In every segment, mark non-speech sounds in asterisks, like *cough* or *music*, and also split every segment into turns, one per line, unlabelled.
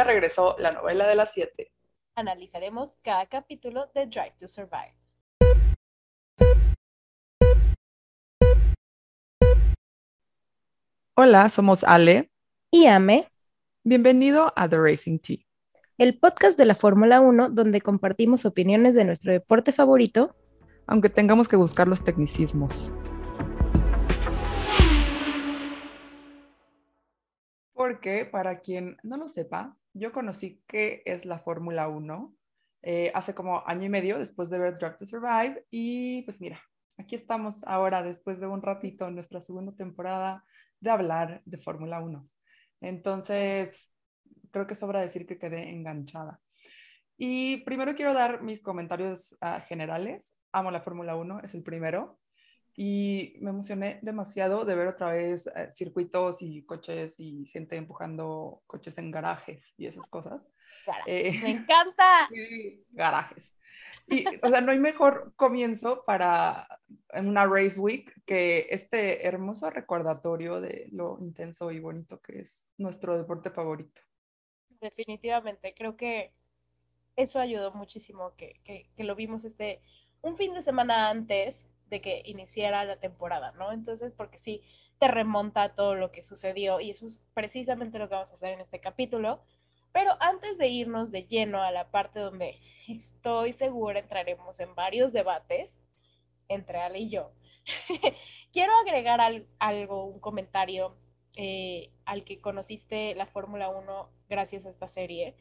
Ya regresó la novela de las siete.
Analizaremos cada capítulo de Drive to Survive.
Hola, somos Ale.
Y Ame.
Bienvenido a The Racing Tea.
El podcast de la Fórmula 1 donde compartimos opiniones de nuestro deporte favorito.
Aunque tengamos que buscar los tecnicismos. Porque, para quien no lo sepa, yo conocí qué es la Fórmula 1 eh, hace como año y medio después de ver Drive to Survive. Y pues mira, aquí estamos ahora después de un ratito en nuestra segunda temporada de hablar de Fórmula 1. Entonces, creo que sobra decir que quedé enganchada. Y primero quiero dar mis comentarios uh, generales. Amo la Fórmula 1, es el primero y me emocioné demasiado de ver otra vez eh, circuitos y coches y gente empujando coches en garajes y esas cosas.
Eh, me *laughs* encanta.
Sí, garajes. Y, o sea, no hay mejor comienzo para una race week que este hermoso recordatorio de lo intenso y bonito que es nuestro deporte favorito.
Definitivamente, creo que eso ayudó muchísimo que, que, que lo vimos este un fin de semana antes de que iniciara la temporada, ¿no? Entonces, porque sí, te remonta todo lo que sucedió y eso es precisamente lo que vamos a hacer en este capítulo. Pero antes de irnos de lleno a la parte donde estoy segura entraremos en varios debates entre Ale y yo, *laughs* quiero agregar algo, un comentario eh, al que conociste la Fórmula 1 gracias a esta serie.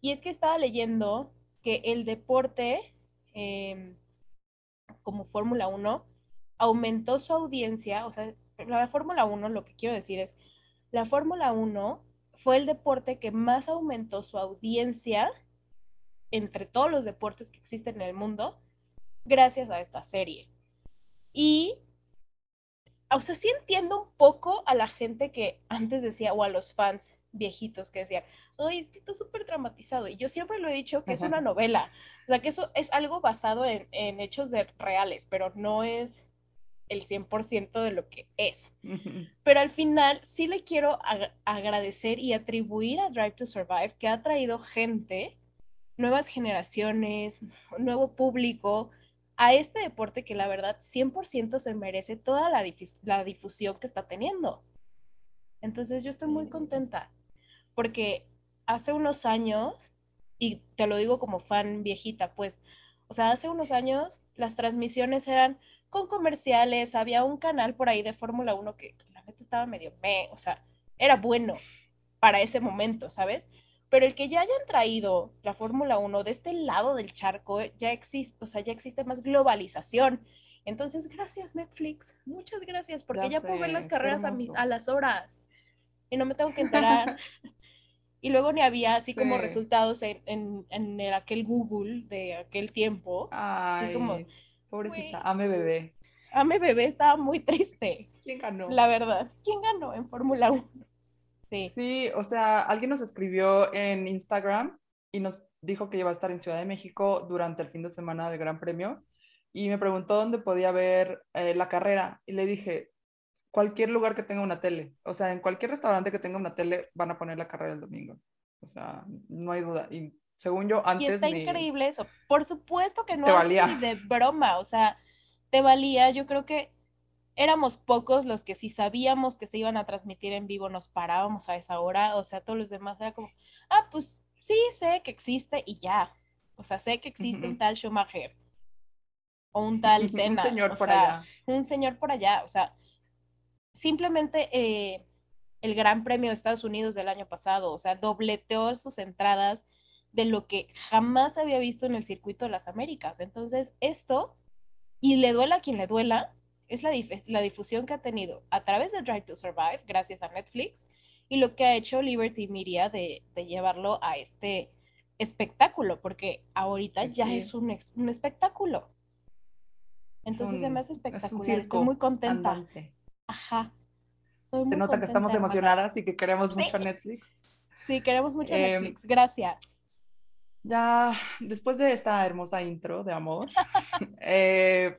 Y es que estaba leyendo que el deporte em, como Fórmula 1 aumentó su audiencia, o sea, la Fórmula 1, lo que quiero decir es, la Fórmula 1 fue el deporte que más aumentó su audiencia entre todos los deportes que existen en el mundo gracias a esta serie. Y, o sea, sí entiendo un poco a la gente que antes decía, o a los fans viejitos que decían, oye, esto es súper dramatizado. Y yo siempre lo he dicho que es una novela. O sea, que eso es algo basado en, hechos de, reales, pero no es el 100% de lo que es. Pero al final sí le quiero agradecer y atribuir a Drive to Survive que ha traído gente, nuevas generaciones, nuevo público a este deporte que la verdad 100% se merece toda la, la difusión que está teniendo. Entonces yo estoy muy contenta porque hace unos años, y te lo digo como fan viejita, pues, o sea, hace unos años las transmisiones eran con comerciales, había un canal por ahí de Fórmula 1 que la neta estaba medio me, o sea, era bueno para ese momento, ¿sabes? Pero el que ya hayan traído la Fórmula 1 de este lado del charco, ya existe, o sea, ya existe más globalización. Entonces, gracias Netflix, muchas gracias, porque ya, puedo ver las carreras a, a las horas y no me tengo que enterar *laughs* y luego ni había así como resultados en, en, en, aquel Google de aquel tiempo.
Ay, como, pobrecita, ame bebé.
Ame bebé estaba muy *laughs* triste.
¿Quién ganó?
La verdad, ¿quién ganó en Fórmula 1?
Sí. sí, o sea, alguien nos escribió en Instagram y nos dijo que iba a estar en Ciudad de México durante el fin de semana del Gran Premio y me preguntó dónde podía ver eh, la carrera y le dije, cualquier lugar que tenga una tele. O sea, en cualquier restaurante que tenga una tele van a poner la carrera el domingo. O sea, no hay duda. Y según yo, antes.
Y está increíble eso. Por supuesto que no valía. de broma. O sea, te valía. Yo creo que éramos pocos los que si sabíamos que se iban a transmitir en vivo nos parábamos a esa hora. O sea, todos los demás era como, ah, pues sí, sé que existe y ya. O sea, sé que existe un tal Schumacher o un *laughs* tal Senna.
un señor por
allá. Un señor por allá. O sea, simplemente eh, el Gran Premio de Estados Unidos del año pasado, o sea, dobleteó sus entradas de lo que jamás había visto en el circuito de las Américas. Entonces, esto, y le duela a quien le duela, es la, la difusión que ha tenido a través de Drive to Survive, gracias a Netflix, y lo que ha hecho Liberty Media de, de llevarlo a este espectáculo, porque ahorita ya es un, un espectáculo. Entonces se me hace espectacular, estoy muy contenta. Ajá.
Se nota que estamos emocionadas y que queremos mucho Netflix.
Sí, queremos mucho em, Netflix. Gracias.
Ya, después de esta hermosa intro de amor, *laughs* eh,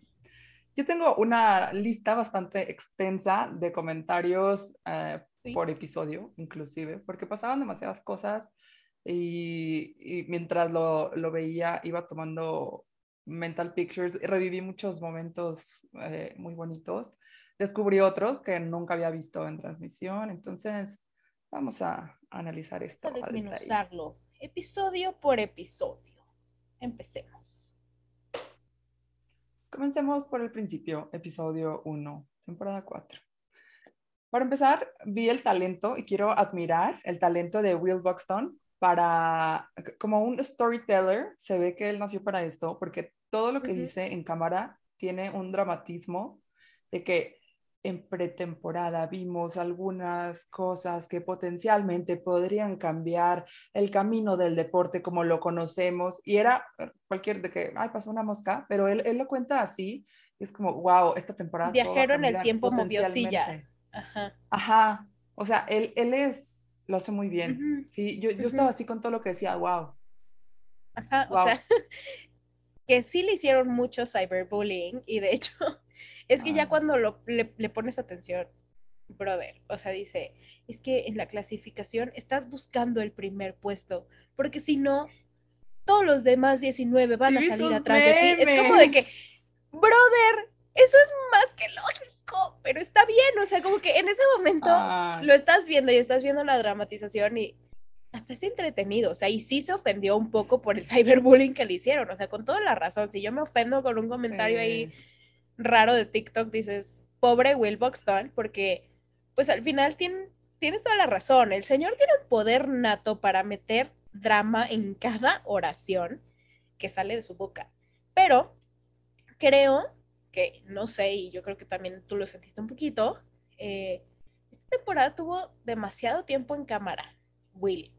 yo tengo una lista bastante extensa de comentarios eh, por episodio, inclusive, porque pasaban demasiadas cosas. y, mientras lo, lo, veía iba tomando mental pictures, reviví muchos momentos eh, muy bonitos, descubrí otros que nunca había visto en transmisión, entonces vamos a analizar esto.
A desmenuzarlo, episodio por episodio. Empecemos.
Comencemos por el principio, episodio 1, temporada 4. Para empezar, vi el talento y quiero admirar el talento de Will Buxton para, como un storyteller, se ve que él nació para esto, porque todo lo que dice en cámara tiene un dramatismo de que en pretemporada vimos algunas cosas que potencialmente podrían cambiar el camino del deporte como lo conocemos y era cualquier de que, ay, pasó una mosca, pero él, él lo cuenta así, es como, wow, esta temporada.
Viajero en el tiempo movió silla.
Ajá. Ajá. O sea, él, él es, lo hace muy bien. Sí, yo, yo estaba así con todo lo que decía, wow.
Ajá, o sea, *laughs* que sí le hicieron mucho cyberbullying y de hecho, es que ya ah. cuando lo, le, le pones atención, brother, o sea, dice, es que en la clasificación estás buscando el primer puesto, porque si no, todos los demás 19 van a salir atrás de ti. Es como de que, brother, eso es más que lógico pero está bien, o sea, como que en ese momento lo estás viendo y estás viendo la dramatización y hasta es entretenido, o sea, y sí se ofendió un poco por el *laughs* cyberbullying que le hicieron, o sea, con toda la razón, si yo me ofendo con un comentario ahí raro de TikTok, dices, pobre Will Buxton, porque pues al final tiene, tienes toda la razón, el señor tiene un poder nato para meter drama en cada oración que sale de su boca, pero creo que no sé, y yo creo que también tú lo sentiste un poquito, eh, esta temporada tuvo demasiado tiempo en cámara, Willy.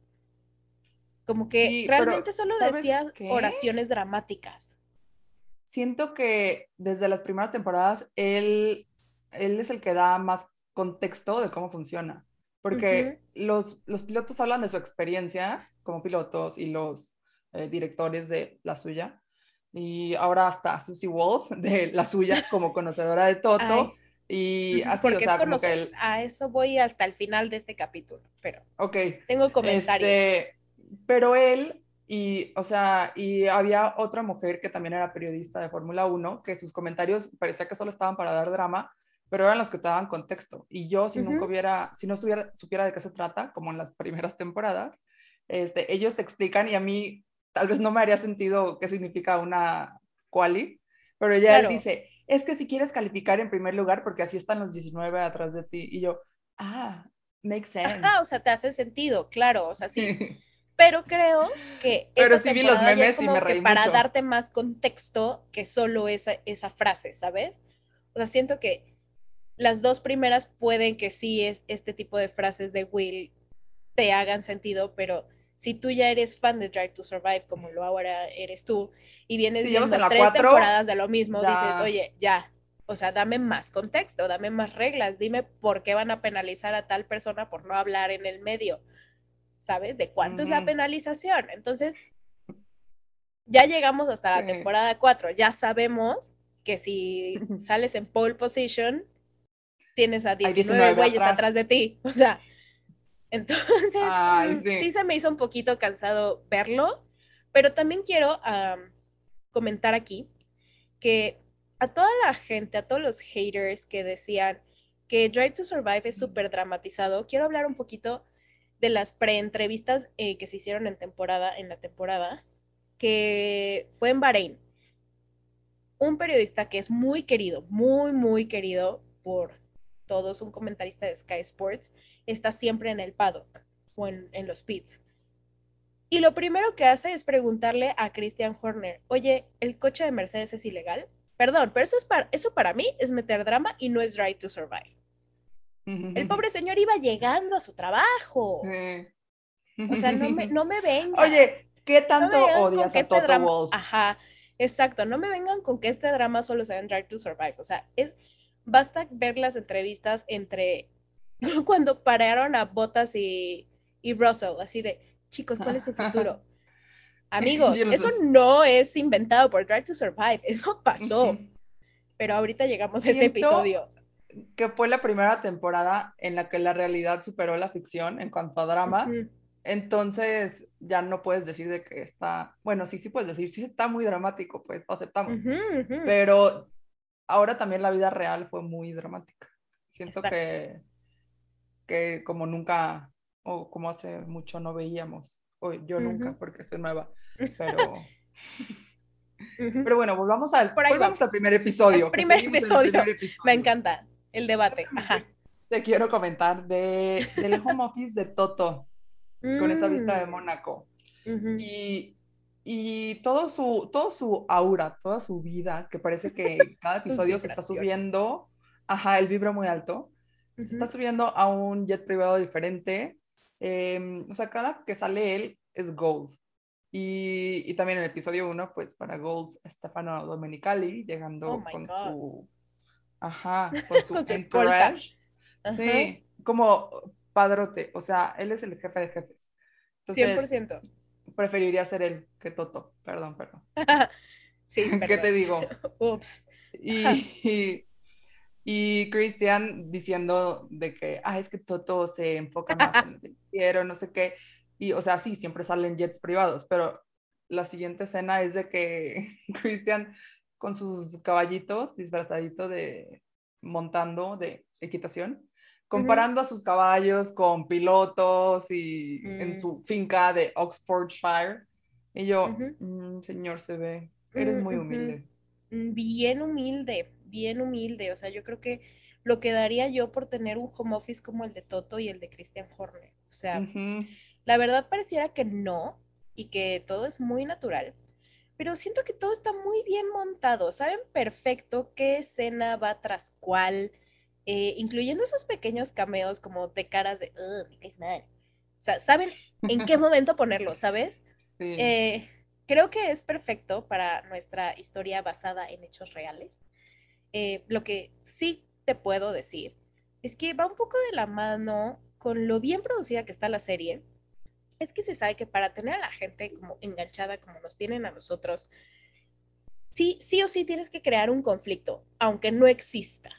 Como que realmente solo decía oraciones dramáticas.
Siento que desde las primeras temporadas él, él es el que da más contexto de cómo funciona. Porque los, los pilotos hablan de su experiencia como pilotos y los eh, directores de la suya, y ahora hasta Susie Wolf, *laughs* de la suya como conocedora de Toto. *laughs* y así, o sea, como que
A eso voy hasta el final de este capítulo, pero
okay.
tengo comentarios. Este,
pero él, y, o sea, y había otra mujer que también era periodista de Fórmula 1, que sus comentarios parecía que solo estaban para dar drama, pero eran los que te daban contexto. Y yo, si nunca hubiera, si no supiera, supiera de qué se trata, como en las *laughs* primeras temporadas, este, ellos te explican y a mí tal vez no me haría sentido qué significa una quali, pero ella él dice, es que si quieres calificar en primer lugar, porque así están los 19 atrás de ti, y yo, ah, makes sense.
Ajá, o sea, te hace sentido, claro, o sea, sí. *laughs* Pero creo que...
Pero sí vi los memes y me reí
Para darte más contexto que solo esa, esa frase, ¿sabes? O sea, siento que las dos primeras pueden que sí es este tipo de frases de Will te hagan sentido, pero si tú ya eres fan de Drive to Survive, como lo ahora eres tú, y vienes viendo tres temporadas de lo mismo, dices, oye, ya, o sea, dame más contexto, dame más reglas, dime por qué van a penalizar a tal persona por no hablar en el medio, ¿sabes? ¿De cuánto es la penalización? Entonces, ya llegamos hasta la temporada 4, ya sabemos que si sales en pole position, tienes a 19, güeyes atrás de ti, *laughs* o sea, entonces, mm, sí. se me hizo un poquito cansado verlo, pero también quiero comentar aquí que a toda la gente, a todos los haters que decían que Drive to Survive es súper dramatizado, quiero hablar un poquito de las pre-entrevistas eh, que se hicieron en temporada, en la temporada, que fue en Bahrein. Un periodista que es muy querido, muy, muy querido por todos, un comentarista de Sky Sports, está siempre en el paddock o en, los pits. Y lo primero que hace es preguntarle a Christian Horner, oye, ¿el coche de Mercedes es ilegal? Perdón, pero eso, es para, eso para mí es meter drama y no es Drive to Survive. El pobre señor iba llegando a su trabajo. O sea, no me, *laughs* no me vengan.
Oye, ¿qué tanto odias a este Toto
drama...
Wolf?
Ajá, exacto. No me vengan con que este drama solo sea en Drive to Survive. O sea, es, basta ver las entrevistas entre *laughs* cuando pararon a Bottas y, y Russell, así de, chicos, ¿cuál es su futuro? *laughs* Amigos, eso no es inventado por Drive to Survive, eso pasó. Pero ahorita llegamos a ese episodio.
Que fue la primera temporada en la que la realidad superó la ficción en cuanto a drama. Entonces ya no puedes decir de que está, bueno, sí, sí puedes decir, sí está muy dramático, pues lo aceptamos. Pero ahora también la vida real fue muy dramática. Siento que, que como nunca, o como hace mucho no veíamos, o yo nunca, porque soy nueva, *laughs* pero... Pero bueno, volvamos al, volvamos al primer episodio.
primer episodio. *laughs* primer episodio. Me encanta el debate. Ajá.
Te quiero comentar de, del home office de Toto con esa vista de mm. Mónaco. y, y, todo, su, todo su aura, toda su vida, que parece que *laughs* cada episodio se está subiendo, ajá, el vibra muy alto, se está subiendo a un jet privado diferente. Em, o sea, cada que sale él es Gold. Y, y también en el episodio 1, pues para Gold, Stefano Domenicali llegando oh con su. Ajá, *laughs* con su, con Sí, como padrote, o sea, él es el jefe de jefes. Entonces, 100%. Preferiría ser él que Toto, perdón, perdón. *laughs* sí, *laughs* perdón. ¿Qué te digo? Ups. Y, y, Christian diciendo de que, ah, es que Toto se enfoca más en el quiero, no sé qué. Y, o sea, sí, siempre salen jets privados, pero la siguiente escena es de que Christian con sus caballitos disfrazadito de montando de equitación comparando a sus caballos con pilotos y en mm. su finca de Oxfordshire. Y yo, mm, señor, se ve, eres muy humilde.
Mm, bien humilde, bien humilde. O sea, yo creo que lo que daría yo por tener un home office como el de Toto y el de Christian Horner. O sea, la verdad pareciera que no y que todo es muy natural. Pero siento que todo está muy bien montado. Saben perfecto qué escena va tras cuál eh, incluyendo esos pequeños cameos como de caras de, me mal. O sea, saben en qué *laughs* momento ponerlo, ¿sabes? Sí. Eh, creo que es perfecto para nuestra historia basada en hechos reales. Eh, lo que sí te puedo decir es que va un poco de la mano con lo bien producida que está la serie. Es que se sabe que para tener a la gente como enganchada como nos tienen a nosotros, sí, sí o sí tienes que crear un conflicto, aunque no exista.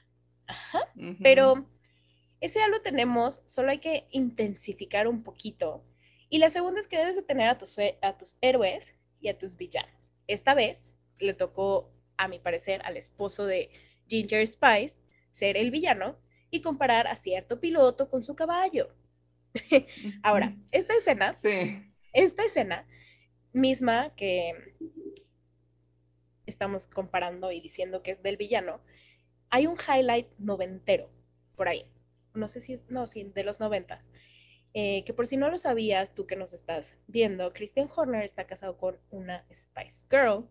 Ajá. Pero ese ya lo tenemos, solo hay que intensificar un poquito. Y la segunda es que debes de tener a tus, a tus héroes y a tus villanos. Esta vez le tocó, a mi parecer, al esposo de Ginger Spice ser el villano y comparar a cierto piloto con su caballo. *laughs* Ahora, esta escena, sí. esta escena misma que estamos comparando y diciendo que es del villano, hay un highlight noventero por ahí. No sé si, no, sí, de los noventas. Eh, que por si no lo sabías, tú que nos estás viendo, Christian Horner está casado con una Spice Girl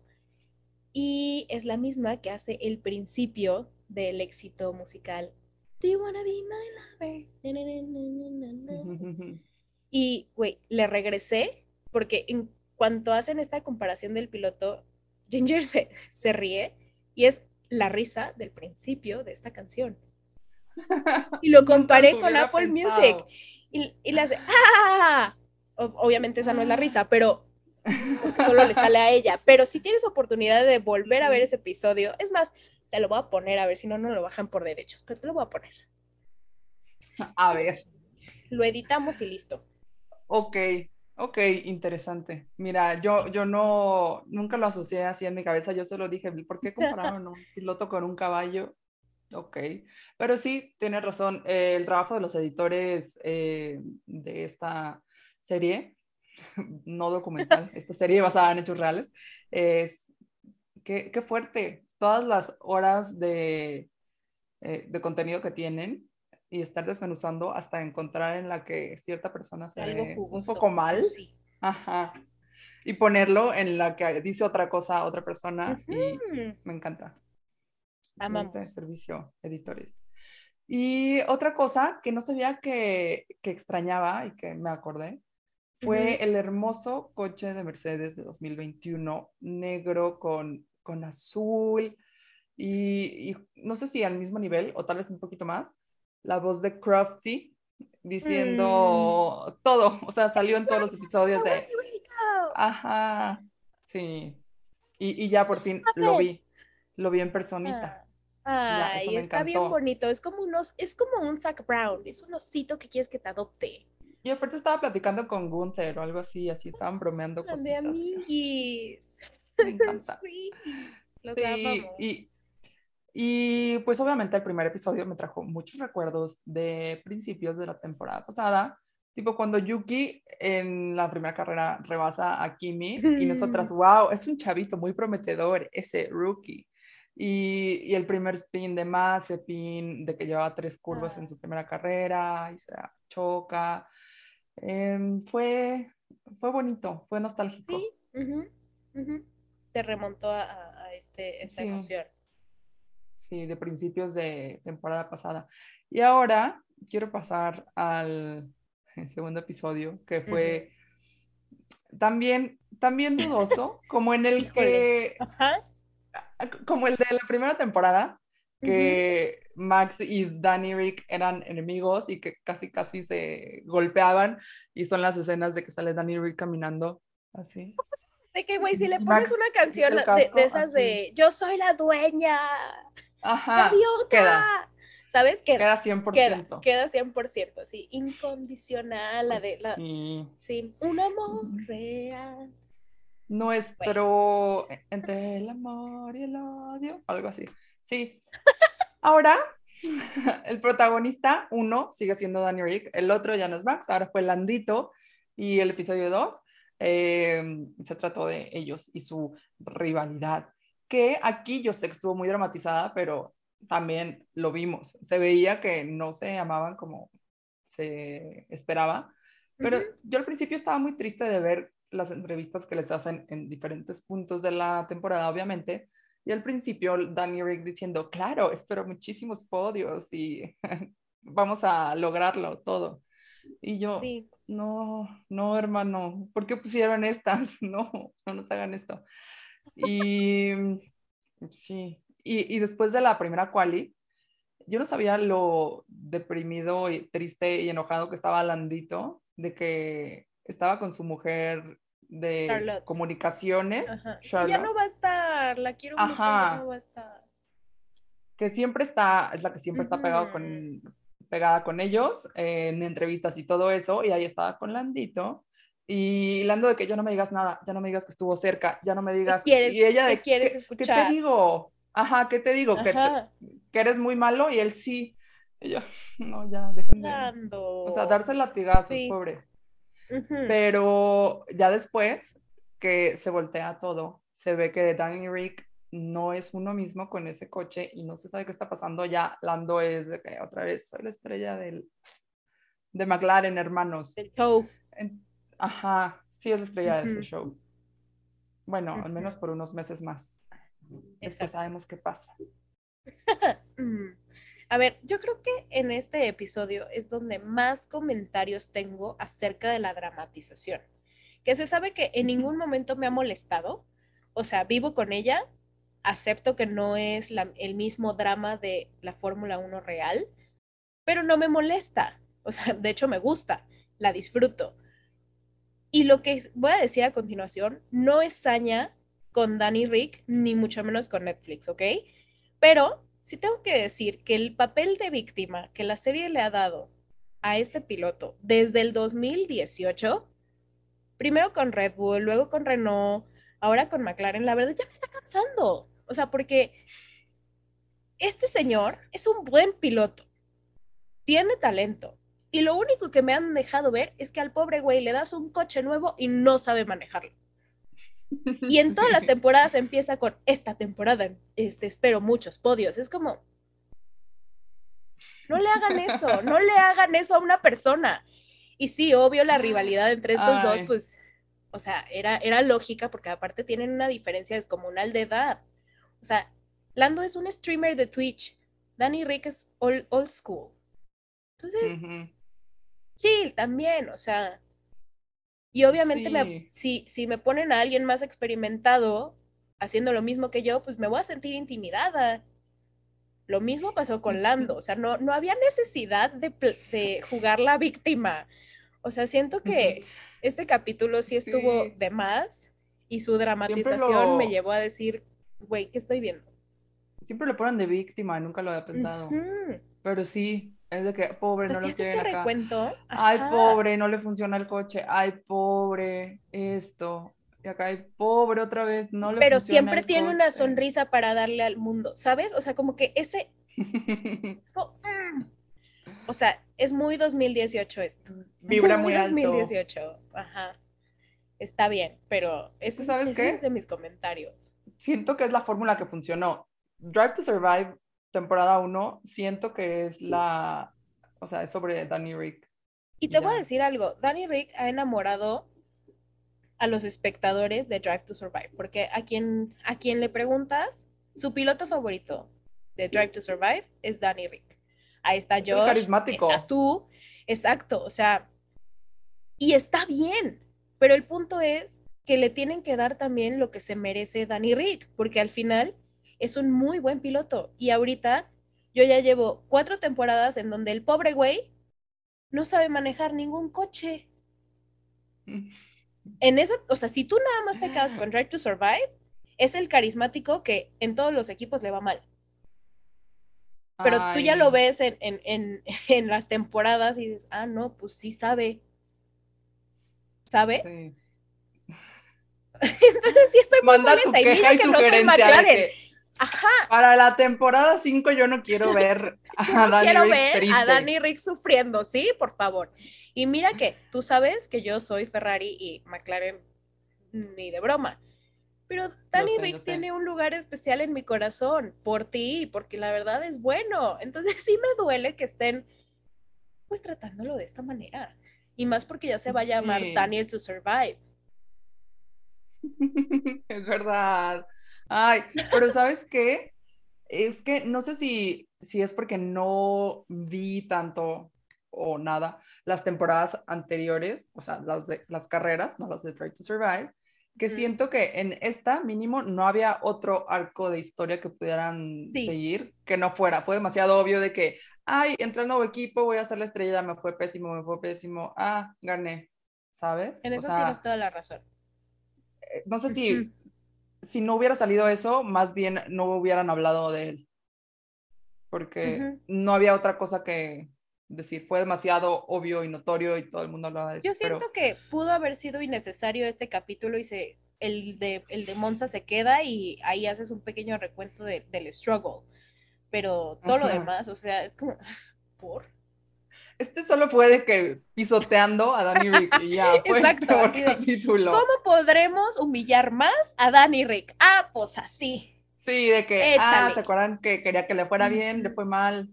y es la misma que hace el principio del éxito musical Do you wanna be my lover? *laughs* Y, güey, le regresé porque en cuanto hacen esta comparación del piloto, Ginger se, se ríe y es la risa del principio de esta canción. Y lo *laughs* comparé con Apple Music. Y, y le hace, ¡ah! Obviamente esa no es la risa, pero *laughs* solo le sale a ella. Pero si tienes oportunidad de volver a ver ese episodio, es más, te lo voy a poner, a ver si no, no lo bajan por derechos, pero te lo voy a poner.
A ver.
Lo editamos y listo.
Ok, Ok, interesante. Mira, yo, yo no, nunca lo asocié así en mi cabeza, yo solo dije, ¿por qué compararon un *laughs* piloto con un caballo? Ok, pero sí, tienes razón, eh, el trabajo de los editores eh, de esta serie, *laughs* no documental, *laughs* esta serie basada en hechos reales, es, qué, qué fuerte, todas las horas de, eh, de contenido que tienen, y estar desmenuzando hasta encontrar en la que cierta persona se ve un poco mal. Ajá. Y ponerlo en la que dice otra cosa a otra persona y me encanta. Amamos. servicio, editores. Y otra cosa que no sabía que, que extrañaba y que me acordé fue el hermoso coche de Mercedes de 2021, negro con, con azul y, y, no sé si al mismo nivel o tal vez un poquito más, la voz de Crafty diciendo mm. todo, o sea, salió en todos los episodios de... Ajá, sí. Y, y ya por fin lo vi, lo vi en personita.
Ah. Ay, está bien bonito, es como unos, es como un Zac Brown, es un osito que quieres que te adopte.
Y aparte estaba platicando con Gunther o algo así, así estaban bromeando
De
cositas.
amiguis. *laughs*
Me encanta.
Sí. Los
Sí, y, y pues obviamente el primer episodio me trajo muchos recuerdos de principios de la temporada pasada, tipo cuando Yuki en la primera carrera rebasa a Kimi y nosotras, *laughs* wow, es un chavito muy prometedor, ese rookie. Y, y el primer spin de Mazepin, de que llevaba tres curvas en
Ah.
su primera carrera y se choca. Em, fue, fue bonito, fue nostálgico.
Sí, ujú, ujú. Te remontó a, a- este, esta
Sí.
emoción.
Sí, de principios de temporada pasada. Y ahora quiero pasar al *laughs* segundo episodio, que fue también, también dudoso, *laughs* como en el que,
Ajá.
como el de la primera temporada, que Max y Danny Rick eran enemigos y que casi casi se golpeaban y son las escenas de que sale Danny Rick caminando así.
De que, güey, si le pones
Max
una canción de, esas
así.
de Yo soy la dueña,
Ajá,
gaviota,
queda,
¿sabes? Queda,
queda
queda,
100%.
queda 100%, sí, incondicional, la de, la,
Sí.
sí, un amor real.
nuestro entre el amor y el odio, algo así. Sí. *laughs* Ahora, *laughs* el protagonista, uno, sigue siendo Danny Rick, el otro ya no es Max, ahora fue Landito, y el episodio 2 se trató de ellos y su rivalidad, que aquí yo sé que estuvo muy dramatizada, pero también lo vimos. Se veía que no se amaban como se esperaba, pero yo al principio estaba muy triste de ver las entrevistas que les hacen en diferentes puntos de la temporada, obviamente. Y al principio Danny Rick diciendo, claro, espero muchísimos podios y *laughs* vamos a lograrlo todo. Y yo,
Sí,
no, no, hermano, ¿por qué pusieron estas? *laughs* No, no nos hagan esto. Y sí, y, y después de la primera quali, yo no sabía lo deprimido y triste y enojado que estaba Landito, de que estaba con su mujer de
Charlotte.
comunicaciones,
ajá.
Charlotte,
ya no va a estar, la quiero mucho, ya no va a estar.
que siempre está, es la que siempre está pegado con, pegada con ellos eh, en entrevistas y todo eso, y ahí estaba con Landito. Y Lando de que ya no me digas nada, ya no me digas que estuvo cerca, ya no me digas.
quieres-
y ella de
qué quieres
¿qué,
escuchar?
¿qué te digo? Ajá, ¿qué te digo? Que, te- que eres muy malo y él sí. Y yo, *laughs* no, ya, dejen de.
Lando.
O sea, darse latigazos,
Sí.
pobre. Pero ya después que se voltea todo, se ve que Danny Rick no es uno mismo con ese coche y no se sabe qué está pasando. Ya Lando es de que otra vez soy la estrella del, de McLaren, hermanos.
El show.
Ajá, sí es la estrella de ese show. Bueno, al menos por unos meses más. Después
Exacto.
sabemos qué pasa. *laughs*
A ver, yo creo que en este episodio es donde más comentarios tengo acerca de la dramatización, que se sabe que en ningún momento me ha molestado, o sea, vivo con ella, acepto que no es el mismo drama de la Fórmula 1 real, pero no me molesta, *laughs* o sea, de hecho me gusta, la disfruto. Y lo que voy a decir a continuación no es saña con Danny Rick, ni mucho menos con Netflix, ¿ok? Pero sí tengo que decir que el papel de víctima que la serie le ha dado a este piloto desde el 2018, primero con Red Bull, luego con Renault, ahora con McLaren, la verdad ya me está cansando. O sea, porque este señor es un buen piloto, tiene talento. Y lo único que me han dejado ver es que al pobre güey le das un coche nuevo y no sabe manejarlo. Y en todas las *laughs* temporadas empieza con esta temporada, este, espero muchos podios. Es como, no le hagan eso, no le hagan eso a una persona. Y sí, obvio, la rivalidad entre estos dos, pues, o sea, era, era lógica porque aparte tienen una diferencia descomunal de edad. O sea, Lando es un streamer de Twitch, Danny Rick es old, old school. Entonces,
Ujú.
chill también, o sea. Y obviamente me- si, si me ponen a alguien más experimentado haciendo lo mismo que yo, pues me voy a sentir intimidada. Lo mismo pasó con Lando, o sea, no, no había necesidad de, de jugar la víctima. O sea, siento que este capítulo sí estuvo
Sí.
de más y su dramatización me
lo-
llevó a decir, güey, ¿qué estoy viendo?
Siempre lo ponen de víctima, nunca lo había pensado.
Ujú.
Pero sí, Es de que, pobre, no
¿Pero
lo
haces
quieren
ese
acá.
recuento?
Ay,
Ajá.
pobre, no le funciona el coche. Ay, pobre, esto. Y acá, ay, pobre, otra vez, no le
Pero
funciona
siempre
el
tiene una
coche.
sonrisa para darle al mundo, ¿sabes? O sea, como que ese, *laughs* es como, mm. o sea, es muy 2018 esto.
Vibra muy alto.
2018, ajá. Está bien, pero
Es
ese,
¿sabes
ese
qué?
es de mis comentarios.
Siento que es la fórmula que funcionó. Drive to Survive, temporada 1, siento que es la, o sea, es sobre Danny Rick.
Y te voy a decir algo, Danny Rick ha enamorado a los espectadores de Drive to Survive, porque a quien, a quien le preguntas, su piloto favorito de Drive to Survive es Danny Rick. Ahí está Josh,
carismático.
estás tú, exacto, o sea, y está bien, pero el punto es que le tienen que dar también lo que se merece Danny Rick, porque al final es un muy buen piloto y ahorita yo ya llevo cuatro temporadas en donde el pobre güey no sabe manejar ningún coche. *laughs* En esa, o sea, si tú nada más te quedas con Drive to Survive, es el carismático que en todos los equipos le va mal. Pero tú ya lo
Ay,
ves en, en, en, *laughs* en las temporadas y dices, ah, no, pues sí sabe. ¿Sabes?
sí. *laughs*
Entonces sí estoy
Manda tu
molesta. Y mira
queja y
que no soy McLaren. Ajá.
para la temporada 5 yo no quiero *laughs* ver
Yo
a
no
Danny
quiero
Rick
ver a. Danny Rick sufriendo, ¿sí? Por favor. Y mira que tú sabes que yo soy Ferrari y McLaren ni de broma. Pero Danny
sé,
Rick tiene un lugar especial en mi corazón por ti, porque la verdad es bueno. Entonces *laughs* sí me duele que estén pues tratándolo de esta manera. Y más porque ya se va a llamar
Sí.
Daniel to Survive. *laughs*
Es verdad. Ay, pero ¿sabes qué? Es que no sé si, si es porque no vi tanto o nada las temporadas anteriores, o sea, las, de, las carreras, no las de Try to Survive, que siento que en esta mínimo no había otro arco de historia que pudieran
Sí.
seguir que no fuera. Fue demasiado obvio de que, ay, entré al nuevo equipo, voy a ser la estrella, me fue pésimo, me fue pésimo, ah, gané, ¿sabes?
En
O
eso
sea,
tienes toda la razón.
eh, no sé si, si no hubiera salido eso, más bien no hubieran hablado de él. Porque no había otra cosa que decir. Fue demasiado obvio y notorio y todo el mundo hablaba de eso.
Yo
pero-
siento que pudo haber sido innecesario este capítulo y se, el, de, el de Monza se queda y ahí haces un pequeño recuento de- del struggle. Pero todo lo demás, o sea, es como, *laughs* ¿por?
Este solo fue de que pisoteando a Danny Rick y ya *laughs* fue
Exacto,
el peor
así de,
capítulo.
¿Cómo podremos humillar más a Danny Rick? Ah, pues así.
Sí, de que, ah. ¿se acuerdan que quería que le fuera bien? Le fue mal.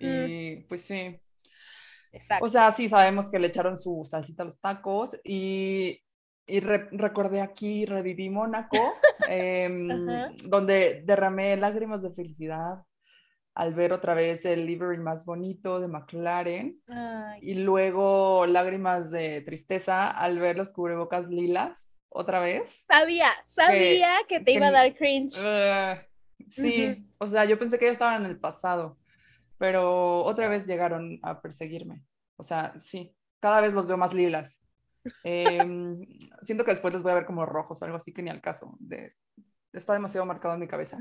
Y pues sí.
Exacto.
O sea, sí sabemos que le echaron su salsita a los tacos y, y re- recordé aquí, reviví Mónaco, *laughs*
Ajá.
donde derramé lágrimas de felicidad al ver otra vez el livery más bonito de McLaren
Ay,
y luego lágrimas de tristeza al ver los cubrebocas lilas otra vez.
sabía, sabía que, te
que
iba a dar cringe.
Ah, sí, o sea, yo pensé que ya estaban en el pasado, pero otra vez llegaron a perseguirme. O sea, sí, cada vez los veo más lilas. Em, *laughs* siento que después los voy a ver como rojos o algo así que ni al caso. De, está demasiado marcado en mi cabeza.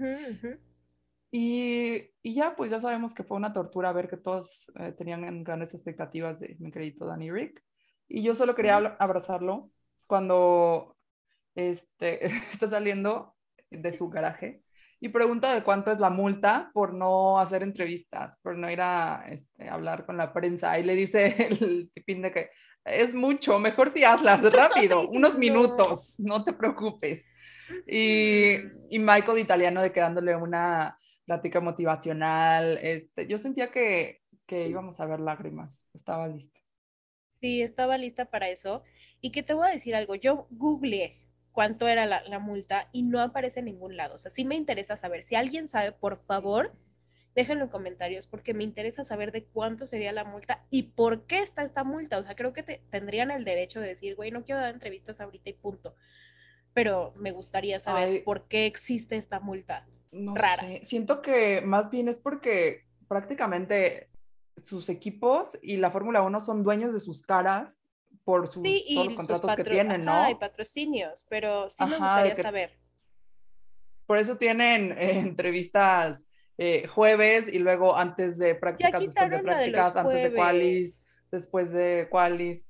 Y, y ya, pues ya sabemos que fue una tortura ver que todos eh, tenían grandes expectativas de mi querido Danny Rick. Y yo solo quería abra- abrazarlo cuando este, *laughs* está saliendo de su garaje y pregunta de cuánto es la multa por no hacer entrevistas, por no ir a este, hablar con la prensa. Y le dice *laughs* el tipín de que es mucho, mejor si hazlas *laughs* rápido, unos
no.
minutos, no te preocupes. Y, y Michael Italiano de quedándole una plática motivacional. Este, yo sentía que, que íbamos a ver lágrimas, estaba lista.
Sí, estaba lista para eso. Y que te voy a decir algo, yo googleé cuánto era la, la multa y no aparece en ningún lado. O sea, sí me interesa saber. Si alguien sabe, por favor, déjenlo en comentarios porque me interesa saber de cuánto sería la multa y por qué está esta multa. O sea, creo que te- tendrían el derecho de decir, güey, no quiero dar entrevistas ahorita y punto. Pero me gustaría saber
Ay.
por qué existe esta multa.
No
Rara.
sé, siento que más bien es porque prácticamente sus equipos y la Fórmula 1 son dueños de sus caras por sus,
Sí, y
todos los
sus
contratos que tienen, ¿no?
ajá, y patrocinios, pero sí me
Ajá,
gustaría
que-
saber.
Por eso tienen *laughs* eh, entrevistas eh, jueves y luego antes de prácticas, después de prácticas, antes de qualis, después de qualis.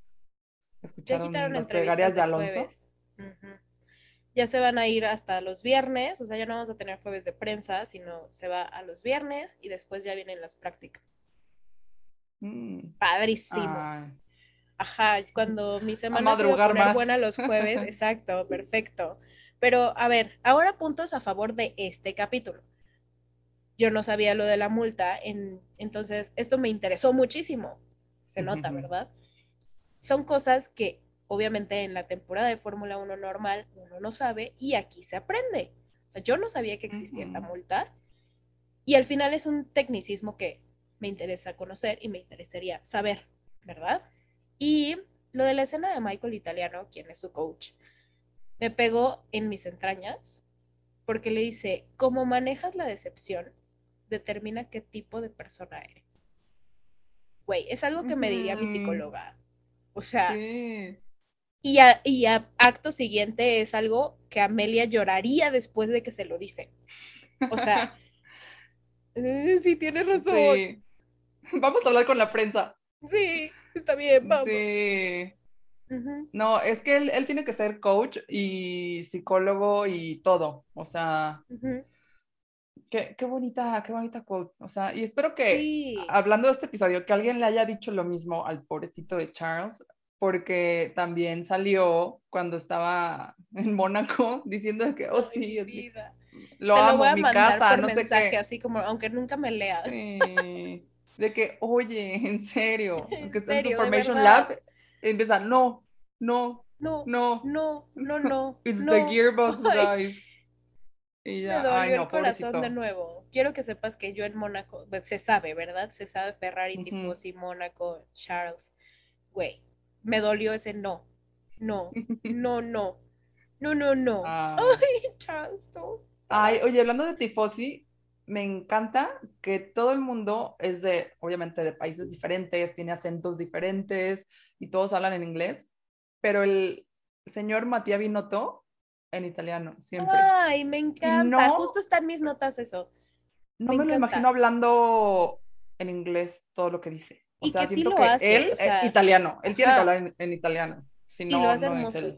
¿Escucharon
ya
las plegarias de Alonso?
Ya se van a ir hasta los viernes, o sea, ya no vamos a tener jueves de prensa, sino se va a los viernes y después ya vienen las prácticas. Mm. Padrísimo. Ajá, cuando mi semana se va a poner buena los jueves, *laughs* exacto, perfecto. Pero a ver, ahora puntos a favor de este capítulo. Yo no sabía lo de la multa, en, entonces esto me interesó muchísimo. Se nota, ¿verdad? Son cosas que obviamente en la temporada de Fórmula 1 normal uno no sabe y aquí se aprende. O sea, yo no sabía que existía esta multa y al final es un tecnicismo que me interesa conocer y me interesaría saber, ¿verdad? Y lo de la escena de Michael Italiano, quien es su coach, me pegó en mis entrañas porque le dice, cómo manejas la decepción, determina qué tipo de persona eres. Güey, es algo que me diría mi psicóloga. O sea, y, a, y acto siguiente es algo que Amelia lloraría después de que se lo dice. O sea, *laughs* eh, sí, tienes razón.
Vamos a hablar con la prensa.
Sí, está bien, vamos.
Sí. No, es que él, tiene que ser coach y psicólogo y todo. O sea, qué, bonita, qué bonita quote. O sea, y espero que, hablando de este episodio, que alguien le haya dicho lo mismo al pobrecito de Charles, porque también salió cuando estaba *laughs* en Mónaco diciendo que, oh, sí, lo amo, mi casa, no sé qué.
Así como, aunque nunca me leas.
Sí de que, oye, *laughs* en serio, que *laughs* está en su Formation Lab, empieza, no, no, no, no,
no, no, *laughs* no.
It's the gearbox, guys.
Y ya, Me dolió el corazón de nuevo. Quiero que sepas que yo en Mónaco, pues, se sabe, ¿verdad? Se sabe Ferrari, Tifosi, Mónaco, Charles. Güey, me dolió ese no. No, no, no. No, no, no. Ah. Ay, Charles, no.
Ay, oye, hablando de Tifosi, me encanta que todo el mundo es de, obviamente, de países diferentes, tiene acentos diferentes y todos hablan en inglés, pero el señor Matías Binotto en italiano, siempre.
Ay, me encanta. Justo están mis notas eso.
No me, lo imagino hablando en inglés todo lo que dice. O y sea, que siento que él es italiano, él tiene que hablar en, italiano. Si no, lo hace no Es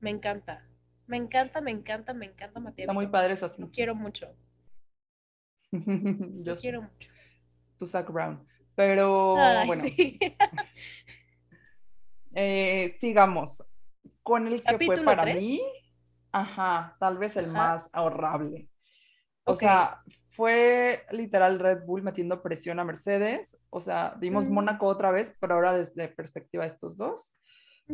Me encanta. Me encanta, me encanta, me encanta Matías.
Está muy padre eso así.
Lo quiero mucho. *laughs* Yo quiero mucho.
Tu Zach Brown. Pero bueno. *laughs* Eh, sigamos. Con el que fue para mí, ajá, tal vez el más ahorrable. O sea, fue literal Red Bull metiendo presión a Mercedes. O sea, vimos mm. Mónaco otra vez, pero ahora desde perspectiva de estos dos.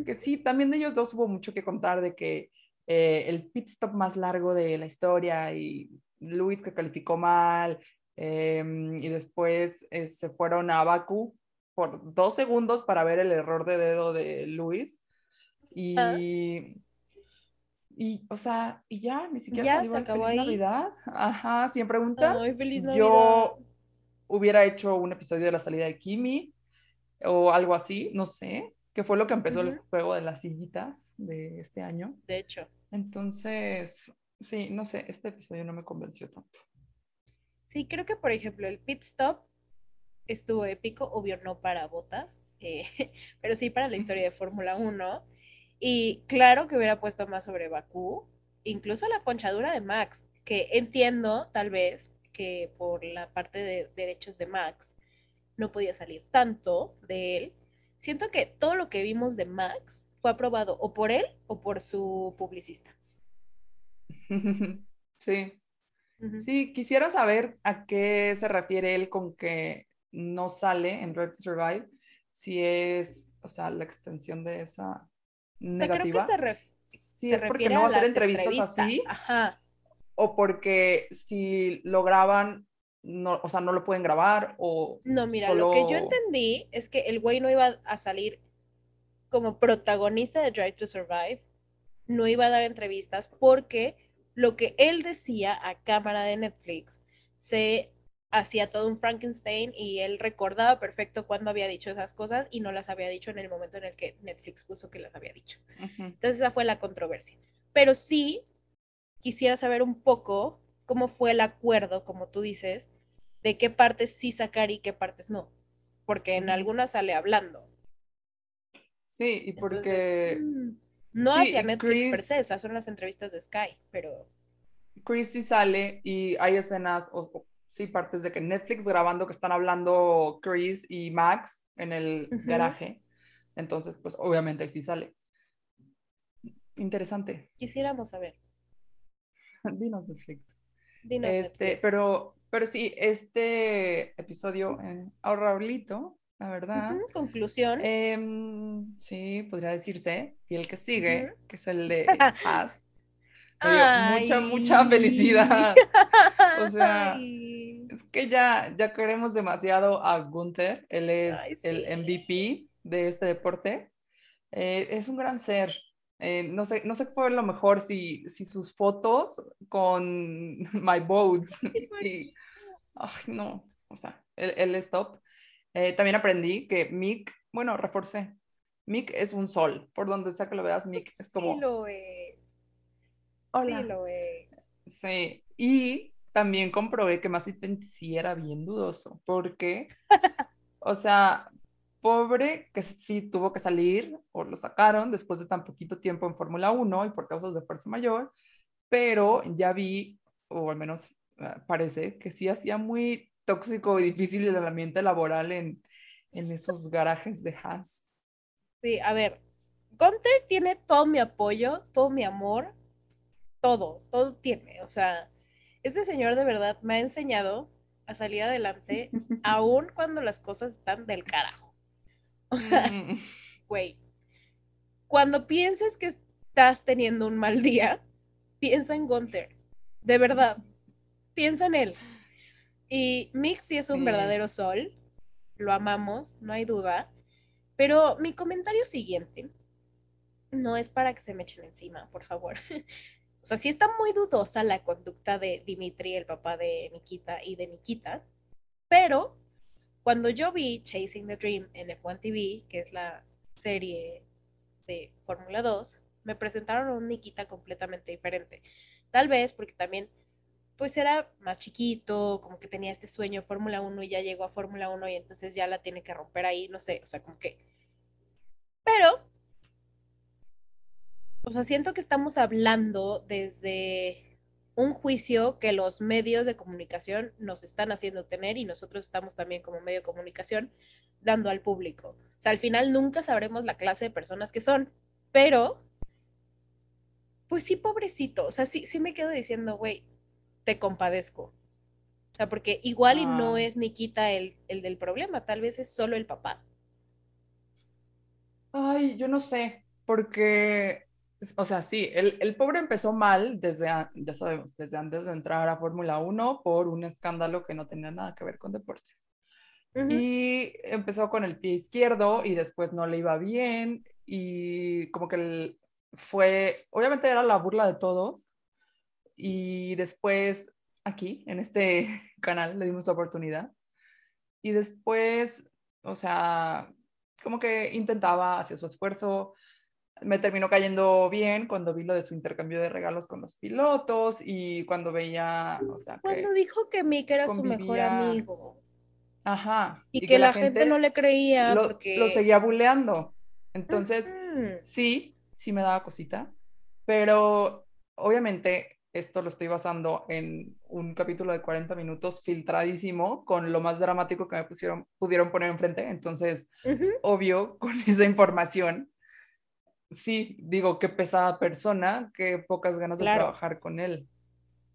Que sí, también de ellos dos hubo mucho que contar de que eh, el pit stop más largo de la historia y Luis que calificó mal, em, y después eh, se fueron a Baku por dos segundos para ver el error de dedo de Luis. Y, ah. y o sea, y ya, ni siquiera salió se acabó feliz Navidad. Ajá, sin preguntas. yo hubiera hecho un episodio de la salida de Kimi o algo así, no sé, que fue lo que empezó el juego de las sillitas de este año.
De hecho.
Entonces, Sí, no sé, este episodio no me convenció tanto.
Sí, creo que por ejemplo el pit stop estuvo épico, obvio no para botas, eh, *laughs* pero sí para la historia de Fórmula 1. Y claro que hubiera puesto más sobre Bakú, incluso la ponchadura de Max, que entiendo tal vez que por la parte de derechos de Max no podía salir tanto de él. Siento que todo lo que vimos de Max fue aprobado o por él o por su publicista. *laughs*
Sí. Sí, quisiera saber a qué se refiere él con que no sale en Drive to Survive, si es, o sea, la extensión de esa negativa. si es porque no va a hacer entrevistas, así, o porque si lo graban, no, o sea, no lo pueden grabar, o
No, mira, lo que yo entendí es que el güey no iba a salir como protagonista de Drive to Survive, no iba a dar entrevistas porque lo que él decía a cámara de Netflix se hacía todo un Frankenstein y él recordaba perfecto cuándo había dicho esas cosas y no las había dicho en el momento en el que Netflix puso que las había dicho. Entonces esa fue la controversia. Pero sí quisiera saber un poco cómo fue el acuerdo, como tú dices, de qué partes sí sacar y qué partes no, porque en algunas sale hablando.
Sí, y porque...
Entonces, mm, no
Sí,
hacia Netflix per
Chris-
se, o sea, son las entrevistas de Sky, pero
Chris sí sale y hay escenas, o, o sí, partes de que Netflix grabando que están hablando Chris y Max en el garaje. Entonces, pues obviamente sí sale. Interesante.
quisiéramos saber. *laughs*
Dinos Netflix.
Dinos
Este,
Netflix.
pero, pero sí, este episodio eh, ahorrablito, la verdad.
Ujú, Conclusión.
Em, sí, podría decirse. Y el que sigue,
Ujú.
que es el de *laughs* Paz. mucha, mucha felicidad. *laughs* O sea,
Ay.
Es que ya, ya queremos demasiado a Gunther. Él es
Ay,
el
sí.
MVP de este deporte. Eh, es un gran ser. Eh, no sé, no sé qué fue lo mejor si, si sus fotos con *laughs* My Boat. y, ay, no, o sea, él, él es top. Eh, también aprendí que Mick, bueno, reforcé. Mick es un sol. Por donde sea que lo veas, Mick es como,
Sí lo es,
hola.
sí lo es.
Sí, y también comprobé que Mazepin sí era bien dudoso, porque, *laughs* o sea, pobre que sí tuvo que salir o lo sacaron después de tan poquito tiempo en Fórmula 1 y por causas de fuerza mayor, pero ya vi, o al menos eh, parece, que sí hacía muy tóxico y difícil el ambiente laboral en, en esos garajes de Haas.
Sí, a ver, Gunther tiene todo mi apoyo, todo mi amor, todo, todo tiene. O sea, este señor de verdad me ha enseñado a salir adelante, *laughs* aún cuando las cosas están del carajo. O sea,
Mm, *laughs*
güey, cuando pienses que estás teniendo un mal día, piensa en Gunther. De verdad, piensa en él. Y Mick sí es un
Sí.
verdadero sol, lo amamos, no hay duda. Pero mi comentario siguiente no es para que se me echen encima, por favor. *laughs* O sea, sí está muy dudosa la conducta de Dimitri, el papá de Nikita y de Nikita, pero cuando yo vi Chasing the Dream en F1 TV, que es la serie de Fórmula 2, me presentaron a un Nikita completamente diferente. Tal vez porque también, pues era más chiquito, como que tenía este sueño de Fórmula 1 y ya llegó a Fórmula 1 y entonces ya la tiene que romper ahí, no sé, o sea, como que... Pero, o sea, siento que estamos hablando desde un juicio que los medios de comunicación nos están haciendo tener y nosotros estamos también como medio de comunicación dando al público. O sea, al final nunca sabremos la clase de personas que son, pero, pues sí, pobrecito, o sea, sí, sí me quedo diciendo, güey, te compadezco. O sea, porque igual y no
Ah.
es Nikita el, el del problema, tal vez es solo el papá.
Ay, yo no sé, porque, o sea, sí, el, el pobre empezó mal desde, ya sabemos, desde antes de entrar a Fórmula 1 por un escándalo que no tenía nada que ver con deporte.
Ujú.
Y empezó con el pie izquierdo y después no le iba bien y como que el- fue, obviamente era la burla de todos y después aquí, en este *laughs* canal, le dimos la oportunidad. Y después, o sea, como que intentaba, hacía su esfuerzo, me terminó cayendo bien cuando vi lo de su intercambio de regalos con los pilotos y cuando veía, o sea, que,
Cuando dijo que Mick era su mejor amigo.
Ajá,
y, que, la gente, no le creía
lo,
porque...
lo seguía buleando. Entonces, sí, sí me daba cosita, pero obviamente esto lo estoy basando en un capítulo de 40 minutos filtradísimo con lo más dramático que me pusieron, pudieron poner enfrente. Entonces, obvio, *laughs* con esa información, sí, digo, qué pesada persona, qué pocas ganas de trabajar con él.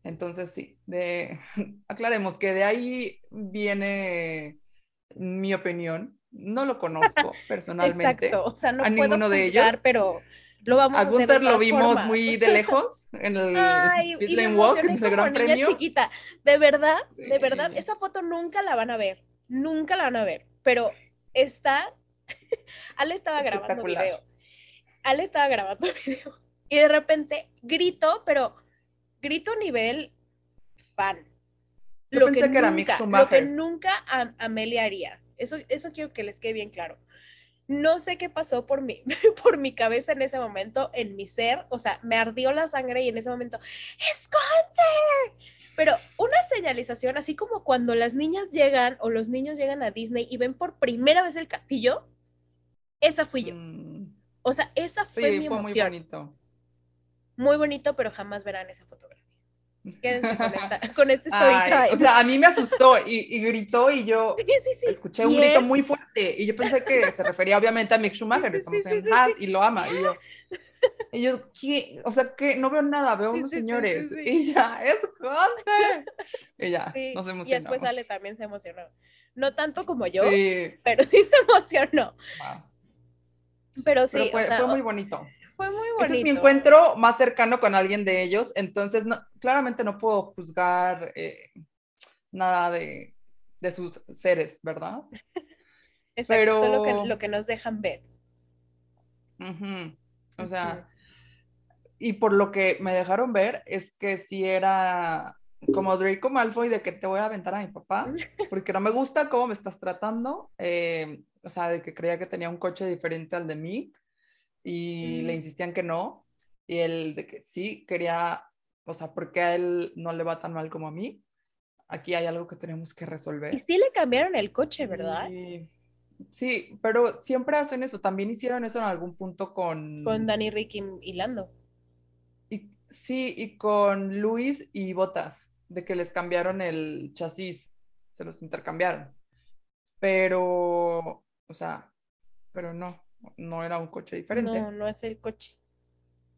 Entonces, sí, de, *laughs* aclaremos que de ahí viene mi opinión. No lo conozco *laughs* personalmente.
Exacto, o sea, no
a
puedo
ninguno de ellos.
pero lo vamos a,
A Gunther lo vimos
formas.
muy de *laughs* lejos en el
Ay, y me
walk del
como
Gran
niña
Premio.
chiquita. De verdad, de verdad, esa foto nunca la van a ver. Nunca la van a ver. Pero está. *laughs* Ale estaba grabando video. Ale estaba grabando *laughs* video. Y de repente grito, pero grito nivel fan.
Yo pensé que
nunca, lo que nunca Am- Amelia haría. Eso, eso quiero que les quede bien claro. No sé qué pasó por mi, *laughs* por mi cabeza en ese momento, en mi ser. O sea, me ardió la sangre y en ese momento, ¡es Gunther! Pero una señalización, así como cuando las niñas llegan o los niños llegan a Disney y ven por primera vez el castillo, esa fui yo.
Mm,
O sea, esa fue
sí,
mi
fue muy
emoción.
bonito.
Muy bonito, pero jamás verán esa fotografía. Quédense con, esta, *laughs* con este story
Ay, o sea, a mí me asustó y, y gritó y yo *laughs*
Sí, sí, sí.
escuché un grito muy fuerte y yo pensé que se refería obviamente a Mick Schumacher, estamos en
sí.
y lo ama. Y yo, *laughs* y yo ¿qué? O sea, que no veo nada, veo unos señores. Y ya, es Hunter. Y ya,
Sí,
nos
Y
emocionamos.
después Ale también se emocionó. No tanto como yo, pero sí se emocionó.
wow.
Pero sí,
Pero fue,
o sea,
fue muy bonito.
Fue muy bonito.
Ese es mi encuentro más cercano con alguien de ellos, entonces no, claramente no puedo juzgar eh, nada de, de sus seres, ¿verdad? *laughs*
Exacto, solo que
pero-
lo que nos dejan ver.
O sea, y por lo que me dejaron ver es que si era como Draco Malfoy de que te voy a aventar a mi papá, *laughs* porque no me gusta cómo me estás tratando, eh, o sea, de que creía que tenía un coche diferente al de mí y le
Mm.
insistían que no, y él de que sí quería, o sea, porque a él no le va tan mal como a mí, aquí hay algo que tenemos que resolver.
Y sí le cambiaron el coche, ¿verdad?
Y- Sí, pero siempre hacen eso. También hicieron eso en algún punto con...
Con Danny, Ricky y Lando.
y- sí, y con Luis y Botas, de que les cambiaron el chasis, se los intercambiaron. Pero, o sea, pero no, no era un coche diferente.
No, no es el coche.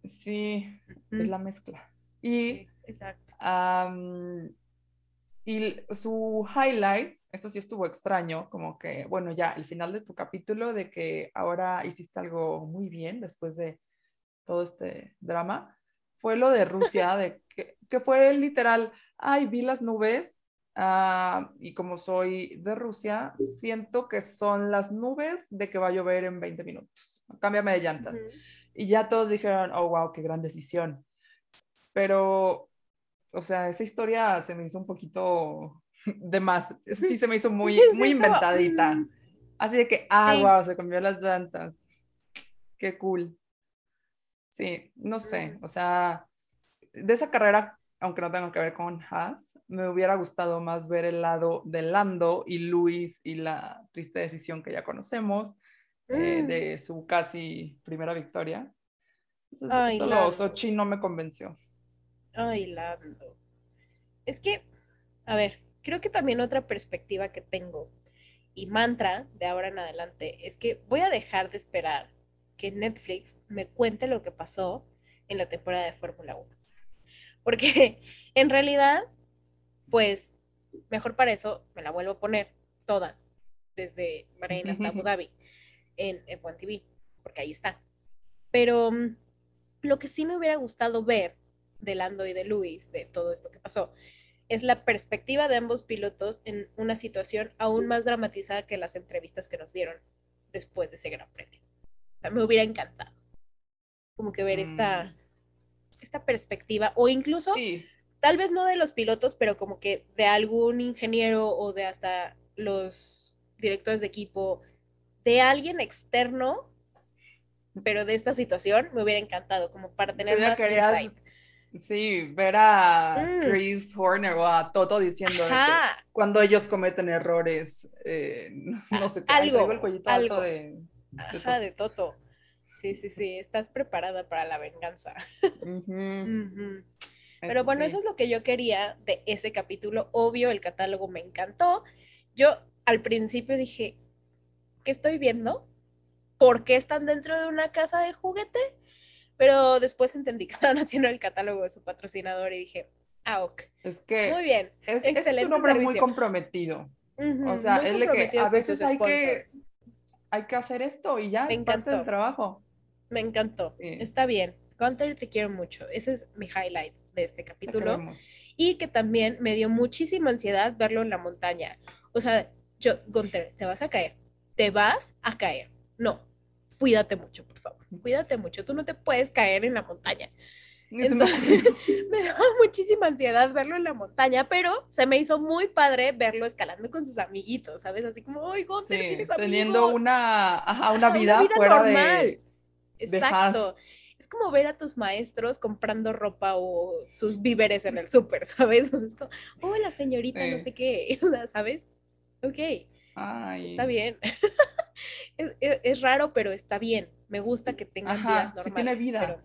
Sí, es
Mm,
la mezcla. Y
exacto.
Y su highlight, esto sí estuvo extraño, como que, bueno, ya el final de tu capítulo de que ahora hiciste algo muy bien después de todo este drama, fue lo de Rusia, *laughs* de que, que fue literal, ay, vi las nubes ah, y como soy de Rusia, siento que son las nubes de que va a llover en 20 minutos. Cámbiame de llantas. Y ya todos dijeron, oh, wow, qué gran decisión. Pero, o sea, esa historia se me hizo un poquito de más. Sí, se me hizo muy, *laughs* muy inventadita. Así de que, ah,
Sí.
wow, se cambió las llantas. Qué cool. Sí, no sé, o sea, de esa carrera, aunque no tenga que ver con Haas, me hubiera gustado más ver el lado de Lando y Luis y la triste decisión que ya conocemos eh,
Mm.
de su casi primera victoria. Entonces,
Ay,
solo
Lando.
Sochi no me convenció.
Ay, Lando. Es que, a ver, creo que también otra perspectiva que tengo y mantra de ahora en adelante es que voy a dejar de esperar que Netflix me cuente lo que pasó en la temporada de Fórmula 1. Porque *laughs* en realidad, pues, mejor para eso me la vuelvo a poner toda, desde Bahrein hasta Abu Dhabi, en, en One TV, porque ahí está. Pero mm, lo que sí me hubiera gustado ver de Lando y de Luis, de todo esto que pasó, es la perspectiva de ambos pilotos en una situación aún más dramatizada que las entrevistas que nos dieron después de ese gran premio. O sea, me hubiera encantado como que ver esta,
Mm.
Esta perspectiva, o incluso,
Sí,
tal vez no de los pilotos, pero como que de algún ingeniero o de hasta los directores de equipo, de alguien externo, pero de esta situación, me hubiera encantado, como para tener
ya
más
querías
insight.
sí, ver a
Mm.
Chris Horner o a Toto diciendo que cuando ellos cometen errores, eh, no sé
algo,
traigo el cuellito
algo.
alto de, de
ajá,
Toto.
de Toto. Sí, sí, sí, estás preparada para la venganza. Pero
eso
bueno,
sí.
eso es lo que yo quería de ese capítulo. Obvio, el catálogo me encantó. Yo al principio dije, ¿qué estoy viendo? ¿Por qué están dentro de una casa de juguete? Pero después entendí que *laughs* estaban haciendo el catálogo de su patrocinador y dije, ah, ok.
Es que
Muy bien.
es, es
excelente
un hombre muy comprometido. O sea, él de que a veces hay que, hay que hacer esto y ya
Me
es parte del
encantó.
trabajo.
Me encantó.
Sí.
Está bien. Gunter, te quiero mucho. Ese es mi highlight de este
Te
capítulo. y que también me dio muchísima ansiedad verlo en la montaña. O sea, yo, Gunter, te vas a caer, te vas a caer. No, cuídate mucho, por favor, cuídate mucho, tú no te puedes caer en la montaña.
Me
Entonces,
ocurrió. *laughs*
me daba muchísima ansiedad verlo en la montaña, pero se me hizo muy padre verlo escalando con sus amiguitos, ¿sabes? Así como, ¡ay, Gunter,
Sí,
tienes
teniendo una, ajá, una vida, fuera
normal.
de
Exacto. Es como ver a tus maestros comprando ropa o sus víveres en el súper, *laughs* ¿sabes? O sea, es como, hola señorita, no
Sí.
sé qué, *laughs* ¿sabes? Ok,
Ay.
está bien. *laughs* es, es- es raro, pero está bien. Me gusta que tengan
Ajá,
vidas
sí
normales.
tiene vida.
Pero,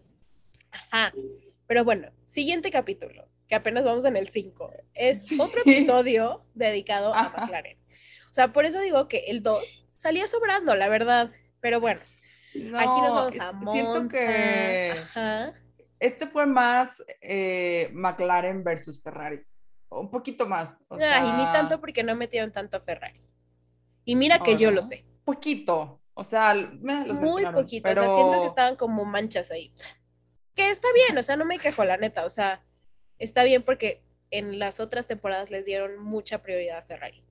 ajá. Pero bueno, siguiente capítulo, que apenas vamos en el 5. Es
Sí.
otro episodio dedicado a. McLaren. O sea, por eso digo que el 2 salía sobrando, la verdad. Pero bueno, aquí nos
No,
vamos a
es-
Monza.
siento que
Ajá.
este fue más eh, McLaren versus Ferrari. Un poquito más. O sea,
Ay, ni tanto porque no metieron tanto a Ferrari. Y mira que
¿o
yo lo sé.
Poquito. O sea, me los
Muy poquito.
pero
O sea, siento que estaban como manchas ahí. Que está bien, o sea, no me quejo, la neta. O sea, está bien porque en las otras temporadas les dieron mucha prioridad a Ferrari.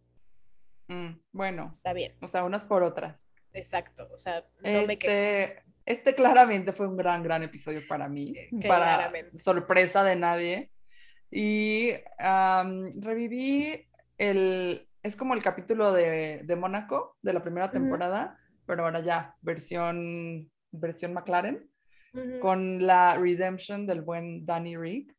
Mm, bueno,
Está bien,
o sea, unas por otras.
Exacto. O sea, no me quejo.
Este, este claramente fue un gran, gran episodio para mí,
Eh,
para
claramente.
sorpresa de nadie. Y reviví el, es como el capítulo de, de Mónaco de la primera temporada, pero ahora ya, versión, versión McLaren, con la redemption del buen Danny Rick.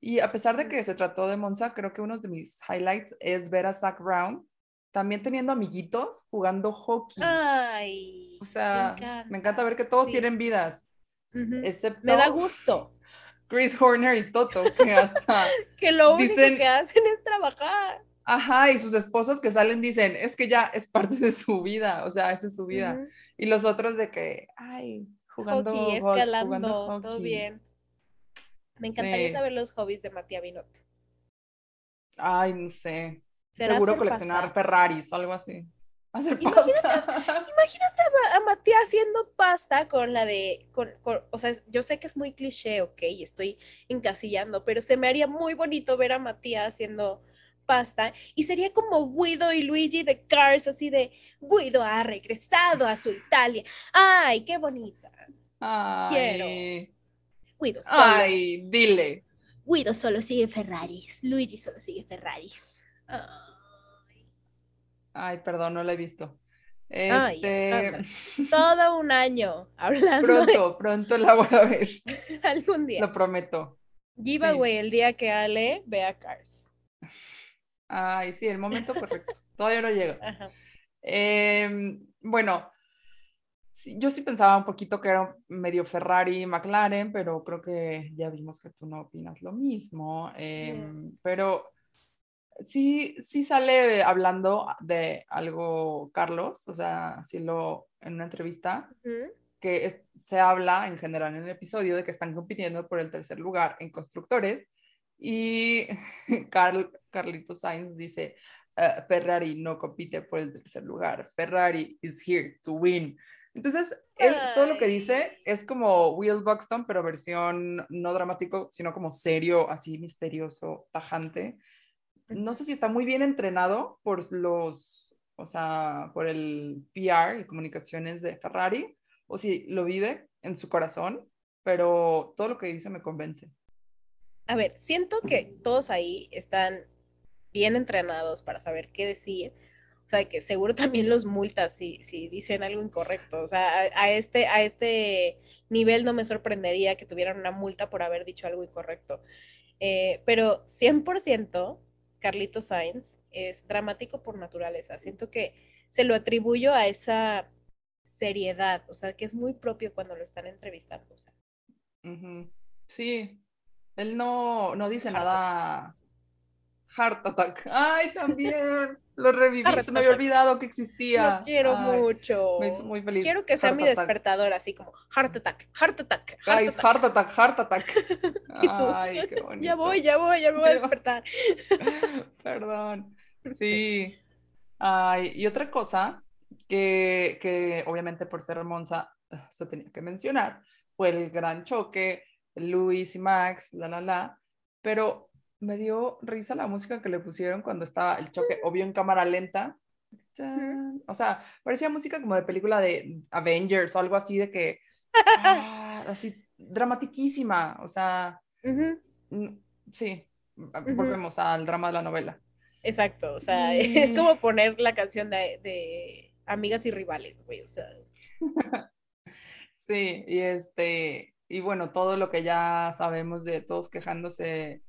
Y a pesar de que se trató de Monza, creo que uno de mis highlights es ver a Zach Brown también teniendo amiguitos jugando hockey.
Ay,
O sea,
me
me encanta ver que todos
sí.
tienen vidas, excepto
Me da gusto
Chris Horner y Toto, que hasta, *laughs*
que lo único
Dicen-
que hacen es trabajar.
ajá, y sus esposas que salen dicen, es que ya es parte de su vida, o sea, esa es su vida. Y los otros de que, ay, jugando
hockey,
golf,
escalando,
jugando
todo
hockey.
bien. Me encantaría
Sí.
saber los hobbies de Matías Binotto.
Ay, no sé.
¿Será
Seguro coleccionar? Ferraris algo así. *laughs* Hacer
Imagínate-
pasta.
Imagínate a, Ma- a Matías haciendo pasta con la de, con, con- o sea, yo sé que es muy cliché, ok, estoy encasillando, pero se me haría muy bonito ver a Matías haciendo pasta y sería como Guido y Luigi de Cars, así de Guido ha regresado a su Italia. Ay, qué bonita.
Ay,
Guido solo,
ay, dile.
Guido solo sigue Ferraris, Luigi solo sigue Ferraris. Ay.
Ay, perdón, no la he visto.
Ay,
Este,
Alejandra. *laughs* Todo un año hablando
pronto, pronto la voy a ver,
de *laughs* algún día.
lo prometo.
Giveaway el día que Ale vea Cars.
Ay, sí, el momento correcto. *laughs* Todavía no llega. Em, bueno, sí, yo sí pensaba un poquito que era medio Ferrari, McLaren, pero creo que ya vimos que tú no opinas lo mismo. Em, Pero sí, sí sale hablando de algo Carlos, o sea, sí lo en una entrevista que es- se habla en general en el episodio de que están compitiendo por el tercer lugar en constructores y *laughs* Carl, Carlito Sainz dice, "Uh, Ferrari no compite por el tercer lugar, Ferrari is here to win. Entonces, él, todo lo que dice es como Will Buxton, pero versión no dramático, sino como serio, así misterioso, tajante. No sé si está muy bien entrenado por los, o sea, por el PR y comunicaciones de Ferrari, o si lo vive en su corazón, pero todo lo que dice me convence.
A ver, siento que todos ahí están bien entrenados para saber qué decir. O sea, que seguro *laughs* también los multas si, si dicen algo incorrecto. O sea, a, este, a este nivel no me sorprendería que tuvieran una multa por haber dicho algo incorrecto. Eh, pero 100% Carlito Sainz es dramático por naturaleza. Siento que se lo atribuyo a esa seriedad, o sea, que es muy propio cuando lo están entrevistando. o sea.
Sí, él no, no dice nada. Heart attack. Ay, también. Lo reviví. Se me había olvidado que existía.
Lo quiero
Ay,
mucho.
me hizo muy feliz.
Quiero que sea
Heart
mi
attack.
despertador, así como heart attack, heart attack, heart
Guys,
attack.
heart attack, heart attack. *laughs*
Y tú,
Ay, qué bonito.
Ya voy, ya voy, ya me voy a despertar. *laughs*
Perdón. Sí. Ay, y otra cosa que, que obviamente por ser Monza ah, se tenía que mencionar fue el gran choque, Luis y Max, la, la, la. Pero me dio risa la música que le pusieron cuando estaba el choque, obvio en cámara lenta. O sea, parecía música como de película de Avengers o algo así de que, ah, así, dramatiquísima. O sea, mm, sí, volvemos al drama de la novela.
Exacto, o sea, *laughs* es como poner la canción de, de Amigas y Rivales, güey, o sea. *laughs*
Sí, y este, y bueno, todo lo que ya sabemos de todos quejándose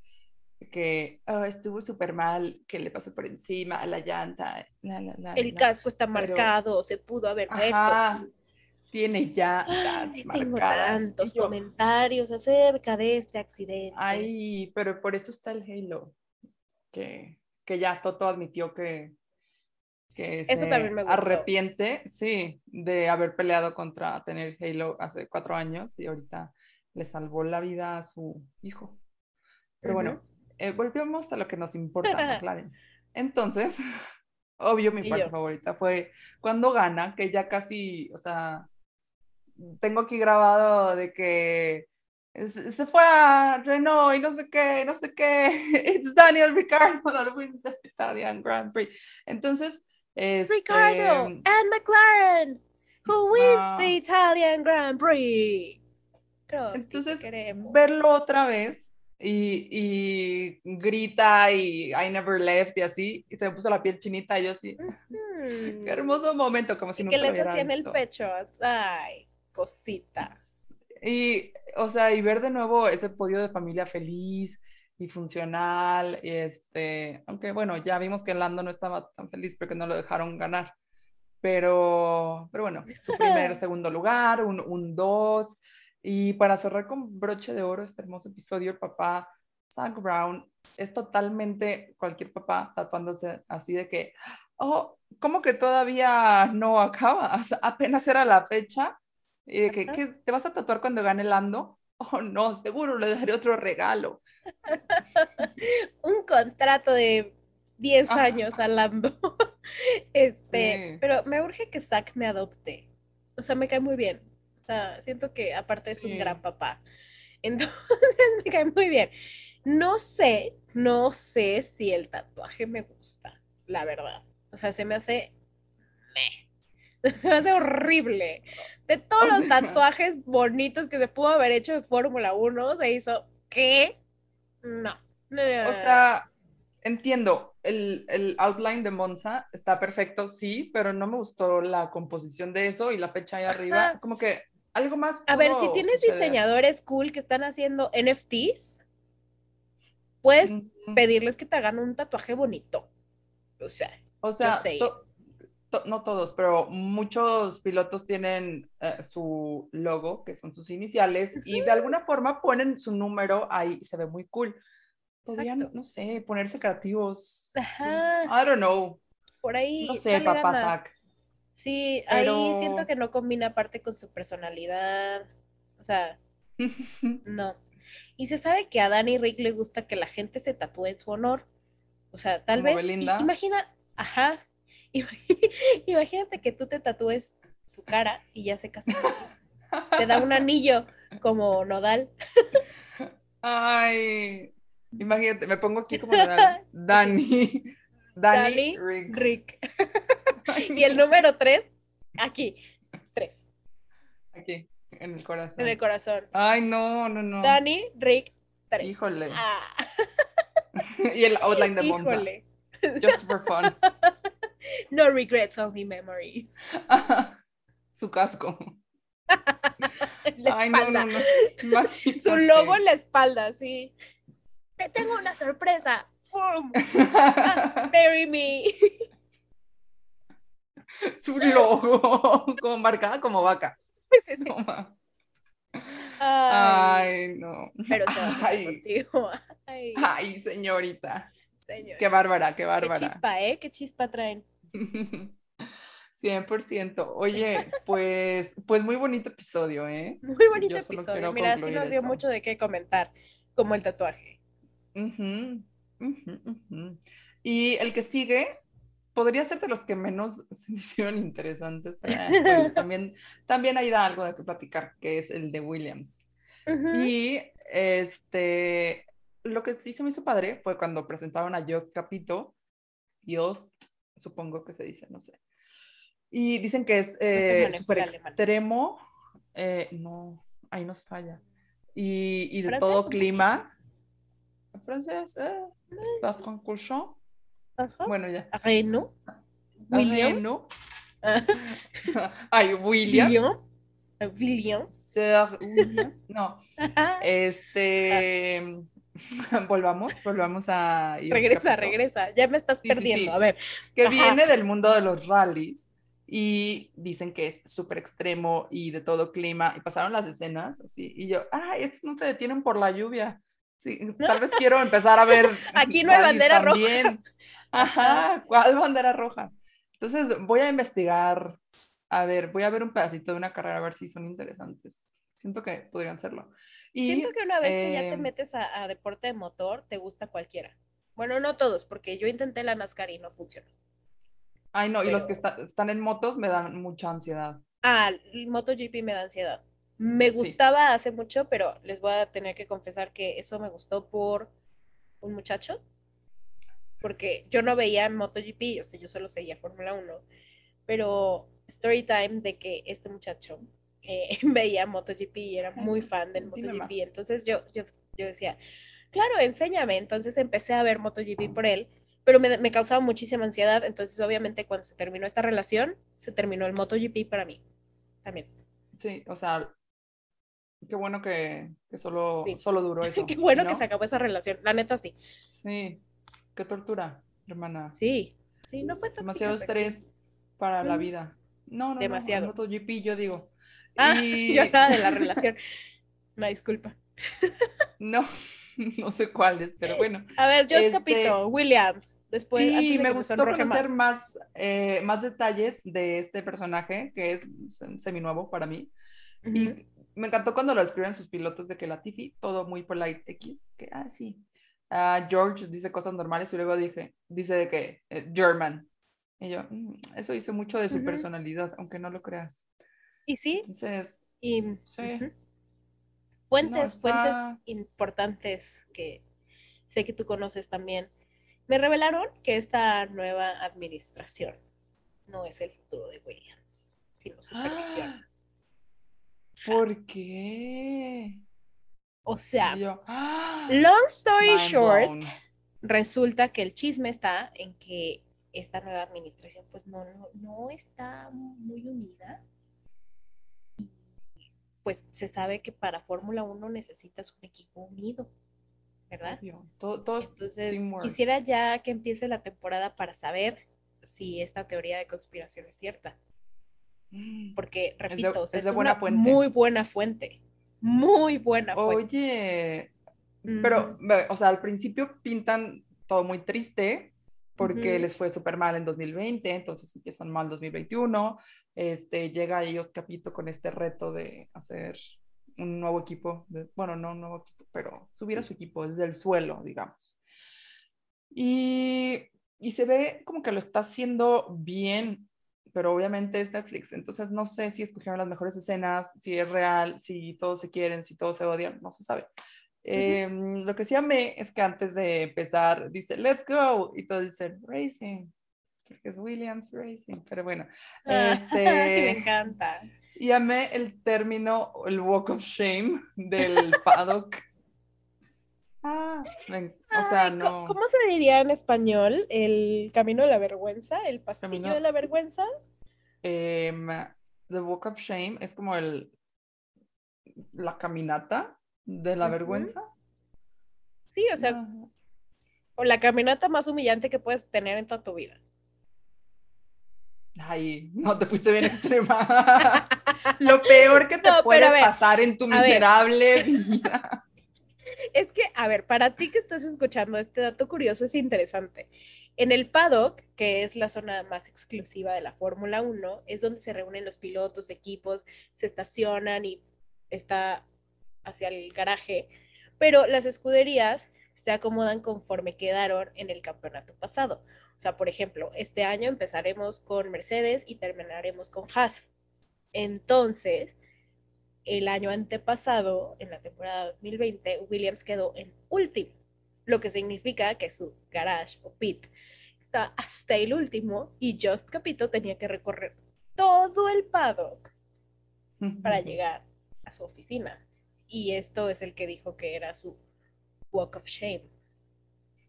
que oh, estuvo súper mal, que le pasó por encima a la llanta. La, la, la,
El casco está marcado, se pudo haber
Ajá, tiene ya
Ay, tengo tantos yo, comentarios acerca de este accidente.
Ay, pero por eso está el Halo, que, que ya Toto admitió que, que
eso
se
también me gustó.
arrepiente, sí, de haber peleado contra tener Halo hace cuatro años y ahorita le salvó la vida a su hijo. Pero uh -huh. bueno, eh, volvemos a lo que nos importa, McLaren. *laughs* Entonces, *laughs* obvio, mi parte favorita fue cuando gana, que ya casi, o sea, tengo aquí grabado de que se fue a Renault y no sé qué, no sé qué, *laughs* it's Daniel Ricciardo that wins the Italian Grand Prix. Entonces, este,
Ricardo and McLaren, who wins uh, the Italian Grand Prix.
Creo entonces, verlo otra vez y, y, grita y I never left y así, y se me puso la piel chinita y yo así, *laughs* qué hermoso momento, como si
y
nunca
que les hacía en el pecho, ay, cosita.
Y, o sea, y ver de nuevo ese podio de familia feliz y funcional, y este, aunque bueno, ya vimos que Lando no estaba tan feliz porque no lo dejaron ganar, pero, pero bueno, su primer, *laughs* segundo lugar, un, un dos, y para cerrar con broche de oro este hermoso episodio, el papá Zach Brown es totalmente cualquier papá tatuándose así de que, oh, ¿cómo que todavía no acaba? *laughs* O sea, apenas era la fecha. Y de que, ¿qué, ¿te vas a tatuar cuando gane Lando? *laughs* Oh, no, seguro le daré otro regalo. *laughs*
Un contrato de 10 ah. años a Lando. este, sí. pero me urge que Zach me adopte. O sea, me cae muy bien. O sea, siento que aparte es sí. un gran papá. *laughs* Entonces me cae muy bien. No sé, no sé si el tatuaje me gusta, la verdad. O sea, se me hace... *laughs* Se me hace horrible. De todos o los tatuajes bonitos que se pudo haber hecho de Fórmula 1, se hizo... ¿Qué? No.
O sea, entiendo, el, el, outline de Monza está perfecto, sí, pero no me gustó la composición de eso y la fecha ahí arriba. Ajá. Como que algo más.
A ver, si tienes suceder. diseñadores cool que están haciendo NFTs, puedes mm -hmm. pedirles que te hagan un tatuaje bonito. O sea,
o sea to to no todos, pero muchos pilotos tienen uh, su logo, que son sus iniciales, uh -huh. y de alguna forma ponen su número ahí, se ve muy cool. Podrían, no sé, ponerse creativos.
Ajá.
I don't know.
Por ahí.
No sé, papá Zach.
Sí, Pero... ahí siento que no combina parte con su personalidad. O sea, *laughs* no. Y se sabe que a Dani Rick le gusta que la gente se tatúe en su honor. O sea, tal
Como
vez.
Belinda.
Imagina, ajá. *laughs* Imagínate que tú te tatúes su cara y ya se casan. *laughs* te da un anillo como nodal.
Ay, imagínate, me pongo aquí como Nodal. Dani. Dani,
Dani Rick. Rick. Y el número tres, aquí, tres.
Aquí, en el corazón.
En el corazón.
Ay, no, no, no.
Dani, Rick, tres.
Híjole.
Ah. *laughs*
y el outline de Monza. Híjole. Just for fun. *laughs*
no regrets, only memories. *laughs*
Su casco.
la Ay, no, no, no. Imagínate. Su logo en la espalda, sí. Te tengo una sorpresa. ¡Pum! Marry me.
Su logo, *laughs* como marcada como vaca. Toma. *laughs* Ay, Ay, no.
Pero va *laughs* Ay. contigo.
Ay. Ay, señorita. Señor. Qué bárbara, qué bárbara.
Qué chispa, ¿eh? Qué chispa traen.
100%. Oye, pues, pues muy bonito episodio, ¿eh?
Muy bonito episodio. Mira, sí nos dio eso. mucho de qué comentar, como el tatuaje.
Uh -huh. Uh -huh, uh -huh. Y el que sigue podría ser de los que menos *laughs* se me hicieron interesantes, pero *laughs* también, también ahí da algo de que platicar, que es el de Williams. Y este, lo que sí se me hizo padre fue cuando presentaron a Jost Capito, Jost, supongo que se dice, no sé. Y dicen que es eh, súper extremo, eh, no, ahí nos falla. Y, y de todo clima. Francés, eh, está francochon.
Ajá.
Bueno, ya.
Reno. Williams.
Reno. *laughs* Ay, Williams. William.
Williams.
Sir Williams. No. *laughs* Este. *laughs* volvamos, volvamos a.
Regresa, regresa. Ya me estás perdiendo. A ver.
Que viene del mundo de los rallies y dicen que es súper extremo y de todo clima. Y pasaron las escenas así. Y yo, ay, estos no se detienen por la lluvia. Sí, tal vez quiero empezar a ver.
Aquí no hay bandera roja.
Ajá, ¿cuál bandera roja? Entonces voy a investigar, a ver, voy a ver un pedacito de una carrera a ver si son interesantes. Siento que podrían serlo.
Y, Siento que una vez que ya te em, metes a, deporte de motor, te gusta cualquiera. Bueno, no todos, porque yo intenté la NASCAR y no funcionó.
Ay, no, y los que están en motos me dan mucha ansiedad.
Ah, el MotoGP me da ansiedad. Me gustaba hace mucho, pero les voy a tener que confesar que eso me gustó por un muchacho porque yo no veía MotoGP, o sea, yo solo seguía Fórmula 1, pero story time de que este muchacho eh, *laughs* veía MotoGP y era muy fan del MotoGP, entonces yo, yo, yo decía, claro, enséñame, entonces empecé a ver MotoGP por él, pero me, me, causaba muchísima ansiedad, entonces obviamente cuando se terminó esta relación, se terminó el MotoGP para mí, también.
Sí, o sea, qué bueno que, que solo, solo duró *laughs* eso.
qué bueno que se acabó esa relación, la neta sí.
Sí, Qué tortura, hermana.
Sí, sí, no fue
Demasiado estrés para la vida. No, no,
Demasiado.
no. MotoGP, yo digo.
Ah, *laughs* yo hablaba de la relación. *laughs* Una disculpa.
no, *laughs* no sé cuáles, pero bueno.
A ver, yo este, Capito, Williams. Después,
sí, me gustó conocer más, eh, más, detalles de este personaje, que es seminuevo para mí. Y me encantó cuando lo escriben sus pilotos de que la Tiffy, todo muy polite X, que, ah, sí, Ah, George dice cosas normales y luego dije, dice de que eh, German. Y yo, mm, eso dice mucho de su personalidad, aunque no lo creas.
Y sí.
Entonces,
y, Fuentes, fuentes importantes que sé que tú conoces también. Me revelaron que esta nueva administración no es el futuro de Williams, sino supervisión. *gasps*
¿Por qué?
O sea, ¡ah! long story short, resulta que el chisme está en que esta nueva administración pues no, no, está muy unida. Pues se sabe que para Fórmula 1 necesitas un equipo unido, ¿verdad? Entonces, quisiera ya que empiece la temporada para saber si esta teoría de conspiración es cierta. Mm. Porque, repito, es, una muy buena fuente muy buena.
Oye, pero, o sea, al principio pintan todo muy triste porque les fue súper mal en 2020, entonces empiezan mal 2021. Este, llega a ellos Capito con este reto de hacer un nuevo equipo, bueno, no un nuevo equipo, pero subir a su equipo desde el suelo, digamos. Y, y se ve como que lo está haciendo bien pero obviamente es Netflix, entonces no sé si escogieron las mejores escenas, si es real, si todos se quieren, si todos se odian, no se sabe. Em, lo que sí amé es que antes de empezar dice, let's go, y todos dicen, racing, porque es Williams Racing, pero bueno.
Ah, *laughs* este, me encanta.
Y amé el término, el walk of shame del paddock. Ah, o sea, no.
¿Cómo se diría en español? ¿El camino de la vergüenza? ¿El pasillo de la vergüenza?
Em, the Walk of Shame es como el la caminata de la vergüenza.
Sí, o sea, o la caminata más humillante que puedes tener en toda tu vida.
Ay, no, te fuiste bien *laughs* extrema. *laughs* Lo peor que te puede pasar en tu miserable *laughs* vida
es que, a ver, para ti que estás escuchando este dato curioso es interesante. En el paddock, que es la zona más exclusiva de la Fórmula 1, es donde se reúnen los pilotos, equipos, se estacionan y está hacia el garaje, pero las escuderías se acomodan conforme quedaron en el campeonato pasado. O sea, por ejemplo, este año empezaremos con Mercedes y terminaremos con Haas. Entonces, el año antepasado, en la temporada 2020, Williams quedó en último, lo que significa que su garage o pit está hasta el último y Just Capito tenía que recorrer todo el paddock para llegar a su oficina. Y esto es el que dijo que era su walk of shame.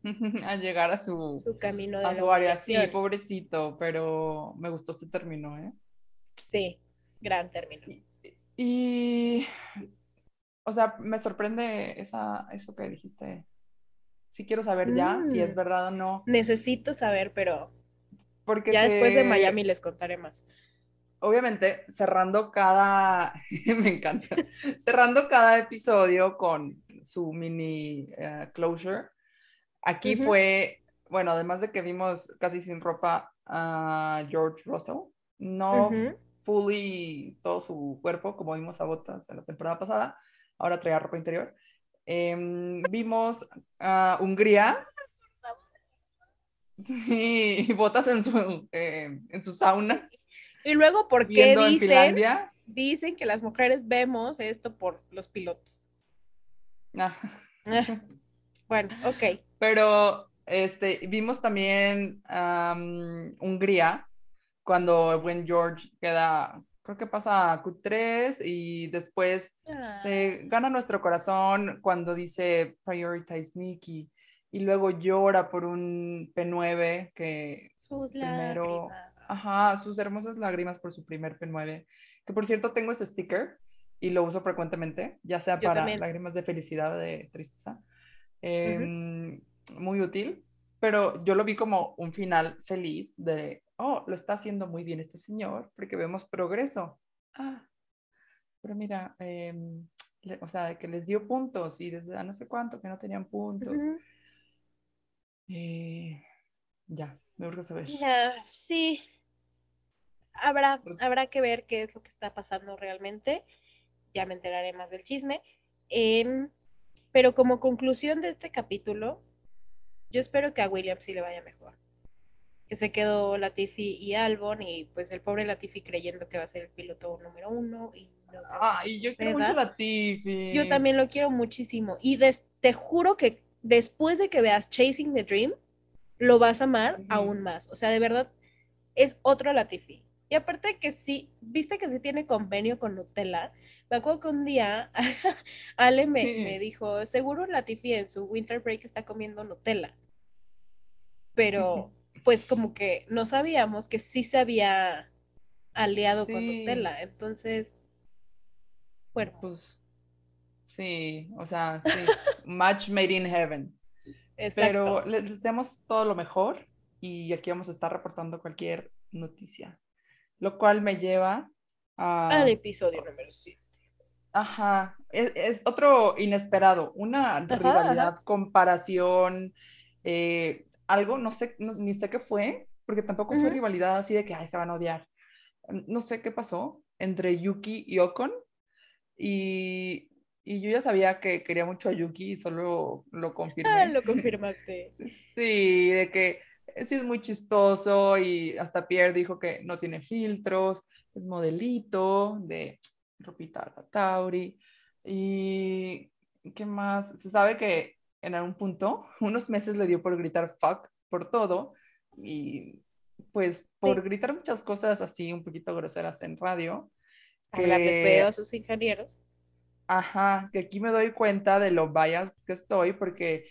*laughs*
a llegar a su,
camino de
a su área. Sí, pobrecito, pero me gustó ese término, ¿eh?
Sí, gran término.
Y, o sea, me sorprende esa, eso que dijiste. Sí quiero saber ya si es
Mm.
verdad o no.
Necesito saber, pero
Porque
ya después de Miami les contaré más.
obviamente cerrando cada, *laughs* me encanta, cerrando cada episodio con su mini eh, closure. Aquí fue, bueno, además de que vimos casi sin ropa a George Russell, no. Fully todo su cuerpo, como vimos a Botas en la temporada pasada, ahora traía ropa interior. Em, vimos a Hungría, sí, *laughs* Botas en su, eh, en su sauna,
Y luego, ¿por qué dicen, dicen que las mujeres vemos esto por los pilotos?
Ah.
Ah, Bueno, ok.
Pero este, vimos también am, Hungría, cuando buen George queda, creo que pasa a Q3 y después
Ah,
se gana nuestro corazón cuando dice prioritize Nikki y luego llora por un P9 que
sus
primero,
lágrimas.
ajá, sus hermosas lágrimas por su primer P9, que por cierto tengo ese sticker y lo uso frecuentemente, ya sea
Yo
para
también.
lágrimas de felicidad o de tristeza. Em, Muy útil, pero yo lo vi como un final feliz de, oh, lo está haciendo muy bien este señor porque vemos progreso. Ah, pero mira, em, le- o sea, que les dio puntos y desde a no sé cuánto que no tenían puntos. Eh, ya, me urge saber.
Sí. Habrá,
Pues
habrá que ver qué es lo que está pasando realmente. Ya me enteraré más del chisme. Em, pero como conclusión de este capítulo, yo espero que a William sí le vaya mejor. Que se quedó Latifi y Albon y pues el pobre Latifi creyendo que va a ser el piloto número uno y no
Ay,
eso
yo quiero mucho la Tiffy.
Yo también lo quiero muchísimo. Y des- te juro que después de que veas Chasing the Dream, lo vas a amar aún más. O sea, de verdad, es otro Latifi. Y aparte que sí, viste que sí tiene convenio con Nutella. Me acuerdo que un día *laughs* Ale me,
Sí.
me dijo, seguro Latifi en su winter break está comiendo Nutella. Pero *laughs* pues como que no sabíamos que sí se había aliado con. Nutella. Entonces, bueno,
Pues sí, o sea, sí, *laughs* match made in heaven. Pero les deseamos todo lo mejor y aquí vamos a estar reportando cualquier noticia. Lo cual me lleva a...
Al episodio número 7.
Ajá, es, es otro inesperado, una rivalidad, comparación, eh, algo, no sé, no- ni sé qué fue, porque tampoco fue rivalidad así de que, ay, se van a odiar. No sé qué pasó entre Yuki y Ocon, y, y yo ya sabía que quería mucho a Yuki y solo lo
Ah,
confirmé. *laughs*
lo confirmaste. *laughs*
Sí, de que sí es muy chistoso y hasta Pierre dijo que no tiene filtros, es modelito de ropita Tauri. Y ¿qué más? Se sabe que en algún punto, unos meses le dio por gritar fuck por todo y pues por
Sí.
gritar muchas cosas así un poquito groseras en radio.
Hablarle
que-
feo a sus ingenieros.
Ajá, que aquí me doy cuenta de lo biased que estoy, porque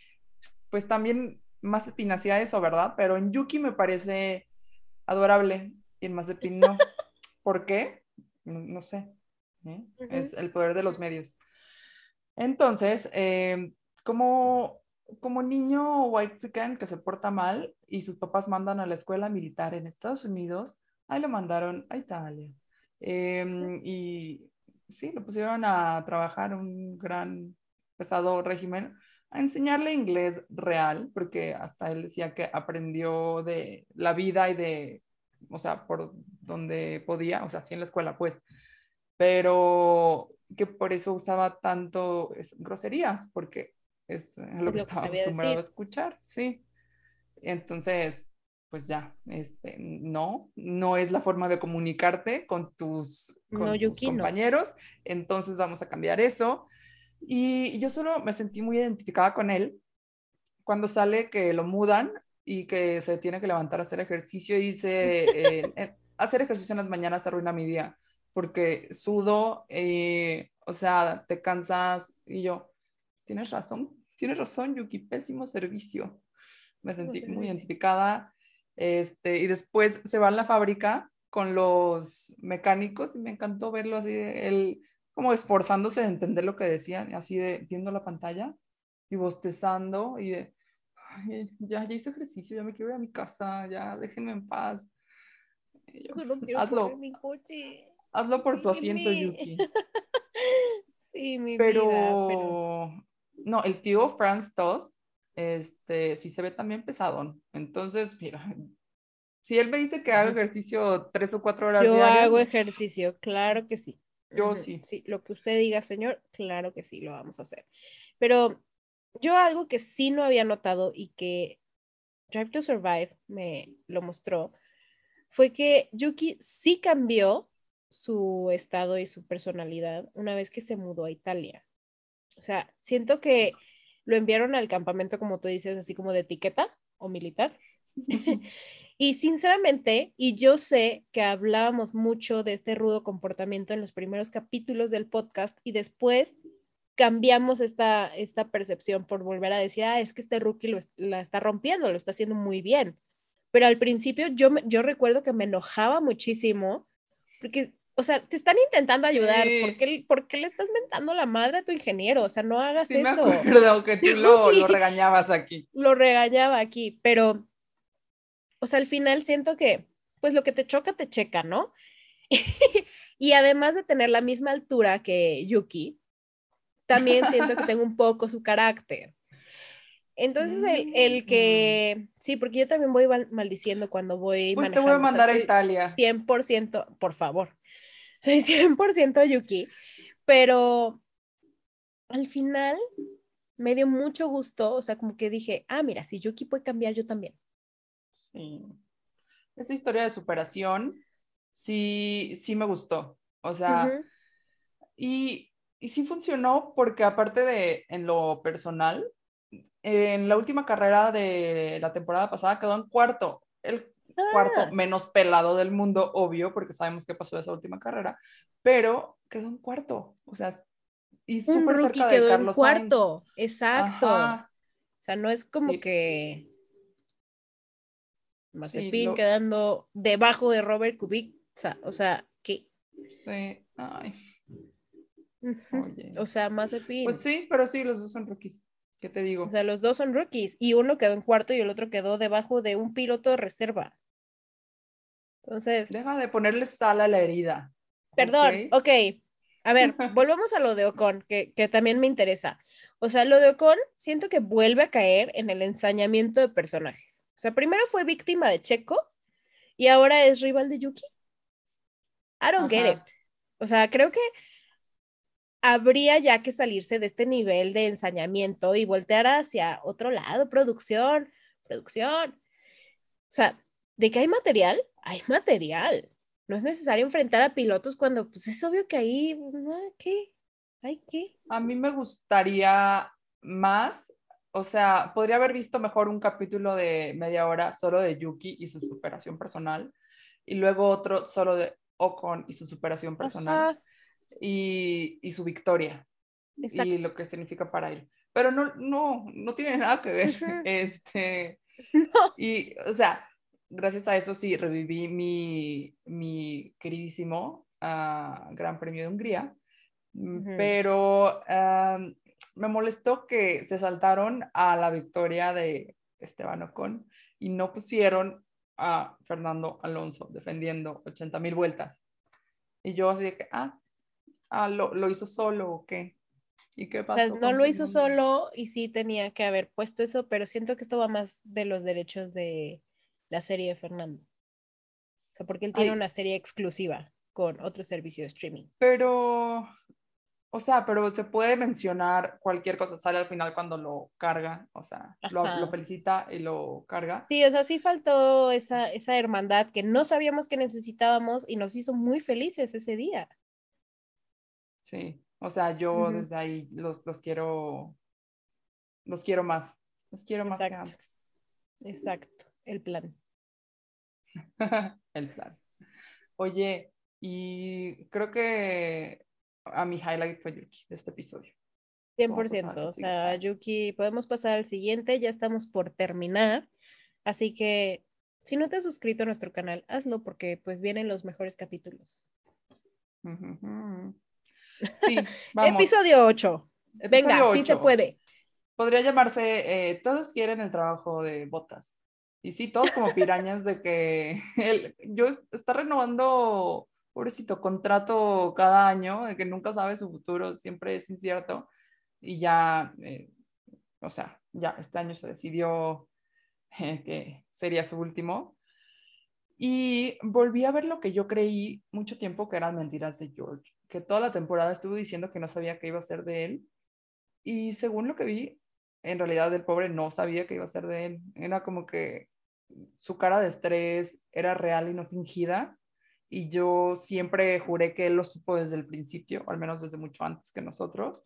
pues también Mazepin hacía eso, ¿verdad? Pero en Yuki me parece adorable y en Mazepin no. *laughs* ¿Por qué? No, no sé. ¿eh?
Ujú.
Es el poder de los medios. Entonces, eh, como, como niño white que se porta mal y sus papás mandan a la escuela militar en Estados Unidos, ahí lo mandaron a Italia. Em, y sí, lo pusieron a trabajar un gran, pesado régimen, a enseñarle inglés real, porque hasta él decía que aprendió de la vida y de, o sea, por donde podía, o sea, sí en la escuela, pues, pero que por eso usaba tanto groserías, porque es a lo que
lo que
estaba *laughs* acostumbrado a escuchar, sí. Entonces, pues ya, este, no, no es la forma de comunicarte con tus, con
No,
tus
Yuki, no.
compañeros, entonces vamos a cambiar eso. Y yo solo me sentí muy identificada con él cuando sale que lo mudan y que se tiene que levantar a hacer ejercicio y dice, eh, *laughs* eh, hacer ejercicio en las mañanas arruina mi día, porque sudo, eh, o sea, te cansas y yo, tienes razón, tienes razón, Yuki, pésimo servicio. Me sentí muy
servicio.
identificada. Este, y después se va a la fábrica con los mecánicos y me encantó verlo así, él como esforzándose de entender lo que decían, así de viendo la pantalla y bostezando y de, "Ay, ya, ya hice ejercicio, ya me quiero ir a mi casa, ya déjenme en paz. Yo,
Solo quiero
hazlo,
mi coche.
hazlo por tu asiento. *laughs* Yuki.
Sí, mi
Pero,
vida, pero
no, el tío Franz Tost, este, sí se ve también pesadón. Entonces, mira, si él me dice que haga ejercicio tres o cuatro horas
yo
diarias,
hago ejercicio, claro que sí.
Yo sí.
Sí, lo que usted diga, señor, claro que sí, lo vamos a hacer. Pero yo algo que sí no había notado y que Drive to Survive me lo mostró fue que Yuki sí cambió su estado y su personalidad una vez que se mudó a Italia. O sea, siento que lo enviaron al campamento, como tú dices, así como de etiqueta o militar. *laughs* Y sinceramente, y yo sé que hablábamos mucho de este rudo comportamiento en los primeros capítulos del podcast y después cambiamos esta, esta percepción por volver a decir, ah, es que este rookie lo, la está rompiendo, lo está haciendo muy bien. Pero al principio yo, yo recuerdo que me enojaba muchísimo porque, o sea, te están intentando ayudar,
Sí.
¿por qué, por qué le estás mentando la madre a tu ingeniero? O sea, no hagas
Sí, me
eso
acuerdo que tú *laughs* lo, regañabas aquí.
lo regañaba aquí, pero, o sea, al final siento que, pues lo que te choca, te checa, ¿no? *laughs* y además de tener la misma altura que Yuki, también siento que tengo un poco su carácter. Entonces, el, el que, sí, porque yo también voy mal- maldiciendo cuando voy
Pues te voy a
manejando, o sea,
mandar a Italia.
100%, por favor, soy *laughs* 100% Yuki, pero al final me dio mucho gusto, o sea, como que dije, ah, mira, si Yuki puede cambiar, yo también.
Sí. Esa historia de superación, sí, sí me gustó. O sea, y, y sí funcionó porque aparte de en lo personal, en la última carrera de la temporada pasada quedó en cuarto. El cuarto menos pelado del mundo, obvio, porque sabemos qué pasó esa última carrera, pero quedó en cuarto. O sea, y súper cerca de
quedó en
Sainz.
cuarto, exacto.
Ajá.
O sea, no es como
Sí.
que Mazepin
lo-
quedando debajo de Robert Kubica, o sea, que,
Sí, ay, oye.
o sea, Mazepin.
Pues sí, pero sí, los dos son rookies. ¿Qué te digo?
O sea, los dos son rookies y uno quedó en cuarto y el otro quedó debajo de un piloto de reserva. Entonces,
Deja de ponerle sal a la herida.
Perdón,
¿ok?
ok. A ver, *laughs* volvamos a lo de Ocon, que, que también me interesa. O sea, lo de Ocon, siento que vuelve a caer en el ensañamiento de personajes. O sea, primero fue víctima de Checo y ahora es rival de Yuki. I don't get it. O sea, creo que habría ya que salirse de este nivel de ensañamiento y voltear hacia otro lado, producción, producción. O sea, de que hay material, hay material. No es necesario enfrentar a pilotos cuando, pues es obvio que ahí. ¿qué? ¿Hay qué?
A mí me gustaría más, o sea, podría haber visto mejor un capítulo de media hora solo de Yuki y su superación personal, y luego otro solo de Ocon y su superación personal, y, y su victoria,
exacto.
y lo que significa para él. Pero no, no, no tiene nada que ver. *laughs* Este, *laughs*
No.
y, o sea, gracias a eso sí reviví mi, mi queridísimo ah, Gran Premio de Hungría, Mm,
Ujú.
pero am, me molestó que se saltaron a la victoria de Esteban Ocon y no pusieron a Fernando Alonso defendiendo 80 mil vueltas. Y yo así de que, ah, ah, lo, lo hizo solo o qué. ¿Y qué
O sea,
pasó?
no lo hizo solo y sí tenía que haber puesto eso, pero siento que esto va más de los derechos de la serie de Fernando. O sea, porque él tiene
Ay.
una serie exclusiva con otro servicio de streaming.
Pero, o sea, pero se puede mencionar cualquier cosa, sale al final cuando lo carga, o sea, lo, felicita y lo carga.
Sí, o sea, sí faltó esa, esa hermandad que no sabíamos que necesitábamos y nos hizo muy felices ese día.
Sí, o sea, yo desde ahí los, los quiero, los quiero más, los quiero más que
Exacto.
antes.
Exacto, el plan. *laughs*
El plan. Oye, y creo que a mi highlight fue Yuki de este episodio.
100%.
pasar al
O sea? Yuki, podemos pasar al siguiente, ya estamos por terminar. Así que si no te has suscrito a nuestro canal, hazlo porque pues vienen los mejores capítulos.
Sí, *laughs* vamos.
Episodio 8.
Episodio
Venga, sí se puede.
Podría llamarse eh, Todos quieren el trabajo de botas. Y sí, todos como pirañas de que *laughs* él, yo es- está renovando, pobrecito, contrato cada año, de que nunca sabe su futuro, siempre es incierto. Y ya, eh, o sea, ya este año se decidió eh, que sería su último. Y volví a ver lo que yo creí mucho tiempo que eran mentiras de George, que toda la temporada estuvo diciendo que no sabía qué iba a ser de él. Y según lo que vi, en realidad el pobre no sabía qué iba a ser de él. Era como que su cara de estrés era real y no fingida. Y yo siempre juré que él lo supo desde el principio, o al menos desde mucho antes que nosotros.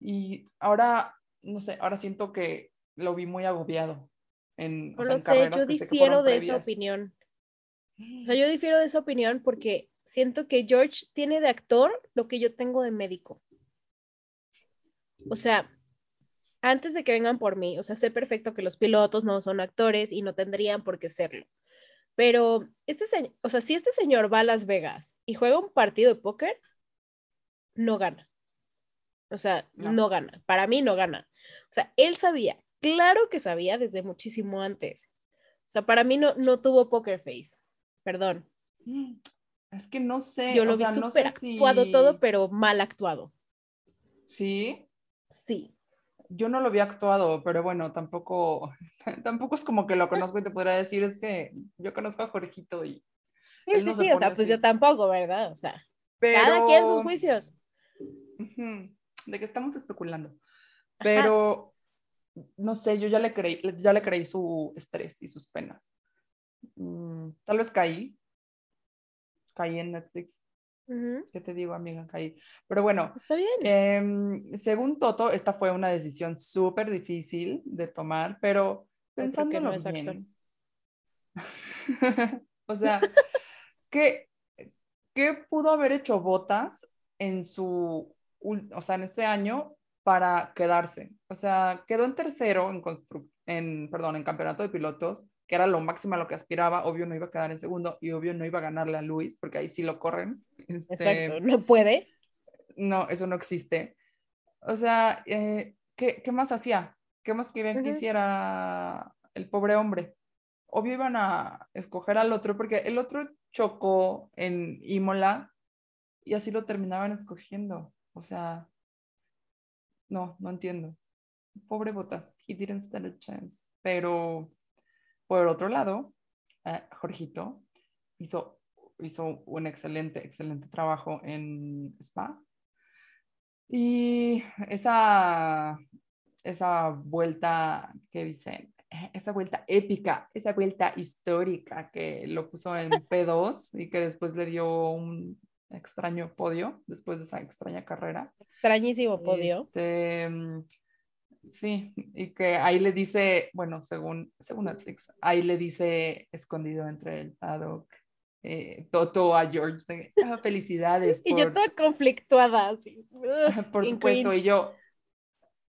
Y ahora, no sé, ahora siento que lo vi muy agobiado en,
No
o sea, en
sé, yo difiero de esa opinión. O sea, yo difiero de esa opinión porque siento que George tiene de actor lo que yo tengo de médico. O sea, antes de que vengan por mí, o sea, sé perfecto que los pilotos no son actores y no tendrían por qué serlo. Pero este señor, o sea, si este señor va a Las Vegas y juega un partido de póker, no gana. O sea,
No.
no gana. Para mí no gana. O sea, él sabía, claro que sabía desde muchísimo antes. O sea, para mí no, no tuvo poker face. Perdón.
Es que no sé,
Yo
o
lo vi
sea, no
súper
sé
actuado
si-
todo, pero mal actuado.
Sí,
Sí.
Yo no lo había actuado, pero bueno, tampoco, *laughs* tampoco es como que lo conozco y te podría decir, es que yo conozco a Jorgito y
Sí,
Él
sí,
no se
sí, o sea, pues yo tampoco, ¿verdad? O sea,
pero...
cada quien sus juicios.
De que estamos especulando.
Ajá.
Pero, no sé, yo ya le creí, ya le creí su estrés y sus penas. Mm, tal vez caí. Caí en Netflix. ¿Qué te digo, amiga? Caí. Pero bueno,
Está bien.
Em, según Toto, esta fue una decisión súper difícil de tomar, pero
no
pensándolo
actor.
bien. *laughs* o sea, ¿qué, ¿qué pudo haber hecho Botas en su, o sea, en ese año para quedarse? O sea, quedó en tercero en, en, perdón, en campeonato de pilotos, que era lo máximo a lo que aspiraba. Obvio no iba a quedar en segundo y obvio no iba a ganarle a Luis, porque ahí sí lo corren. Este,
Exacto, no puede.
no, eso no existe. O sea, eh, ¿qué, qué más hacía? ¿Qué más querían que
Ujú.
hiciera el pobre hombre? Obvio iban a escoger al otro porque el otro chocó en Imola y así lo terminaban escogiendo. O sea, no, no entiendo. Pobre Botas, he didn't stand a chance. Pero por otro lado, eh, Jorgito hizo, hizo un excelente, excelente trabajo en Spa. Y esa, esa vuelta que dicen, eh, esa vuelta épica, esa vuelta histórica que lo puso en P2 y que después le dio un extraño podio después de esa extraña carrera.
Extrañísimo podio.
Este, mm, sí, y que ahí le dice, bueno, según, según Netflix, ahí le dice escondido entre el paddock, eh, Toto a George, de, "Ah, felicidades *laughs*
Y yo toda conflictuada, así.
por
en
tu puesto. Y yo,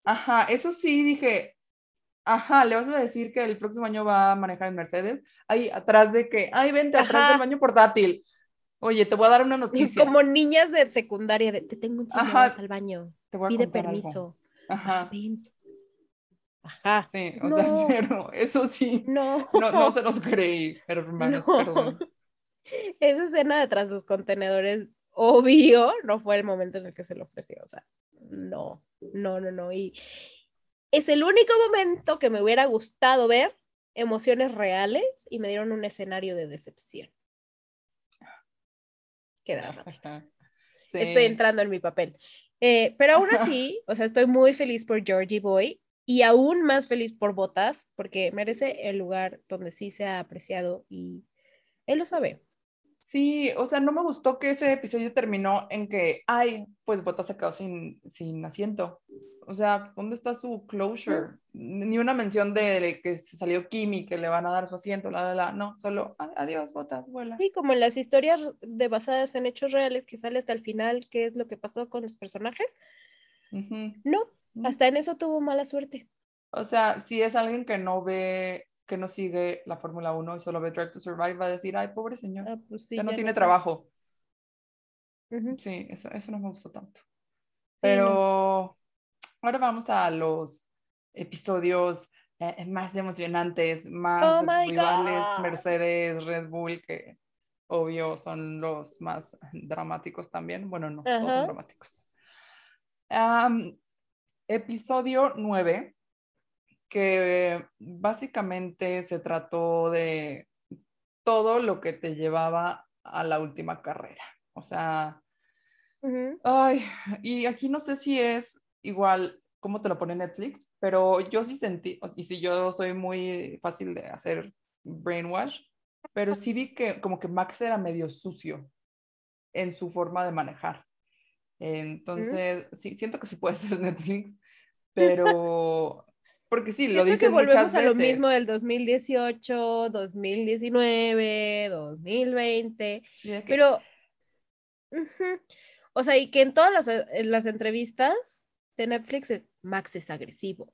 ajá, eso sí dije, ajá, le vas a decir que el próximo año va a manejar en Mercedes, ahí atrás de que, ay, vente atrás
Ajá.
del baño portátil. Oye, te voy a dar una noticia.
Como niñas de secundaria, de, te tengo un
Ajá.
al baño.
Te voy a
Pide
contar algo".
permiso.
Ajá,
Ven. Ajá.
sí, o sea, *laughs* cero, eso sí.
No.
No, no se los creí, hermanos,
No.
perdón. *laughs*
Esa escena de tras los contenedores, obvio, no fue el momento en el que se lo ofreció. O sea, no, no, no, no. Y es el único momento que me hubiera gustado ver emociones reales y me dieron un escenario de decepción.
Sí.
Estoy entrando en mi papel. Eh, pero aún así, o sea, estoy muy feliz por Georgie Boy y aún más feliz por Botas, porque merece el lugar donde sí se ha apreciado y él lo sabe.
Sí, o sea, no me gustó que ese episodio terminó en que, ay, pues Botas se quedó sin, sin asiento. O sea, ¿dónde está su closure? Ni una mención de que se salió Kimi, que le van a dar su asiento, la, la, la. No, solo, "Ay, adiós, Botas, vuela.
Sí, como en las historias de basadas en hechos reales que sale hasta el final, qué es lo que pasó con los personajes.
Ujú.
No,
Mm.
hasta en eso tuvo mala suerte.
O sea, si es alguien que no ve, que no sigue la Fórmula 1 y solo ve Drive to Survive, va a decir, ay, pobre señor,
Ah, pues sí,
ya no
ya
tiene
no.
trabajo. Sí, eso, eso no me gustó tanto. Pero ahora vamos a los episodios eh, más emocionantes, más
Oh
rivales. Mercedes, Red Bull, que obvio son los más dramáticos también. Bueno, no, todos
Ajá.
son dramáticos. Am, episodio 9, que básicamente se trató de todo lo que te llevaba a la última carrera. O sea,
Ujú.
Ay, y aquí no sé si es igual cómo te lo pone Netflix, pero yo sí sentí, y si yo soy muy fácil de hacer brainwash, pero sí vi que como que Max era medio sucio en su forma de manejar. Entonces, sí, siento que sí puede ser Netflix, pero porque sí, lo
que
dicen
volvemos
muchas
a
veces.
lo mismo del 2018, 2019, 2020,
Sí, de que-
pero, o sea, y que en todas las, en las entrevistas de Netflix, Max es agresivo.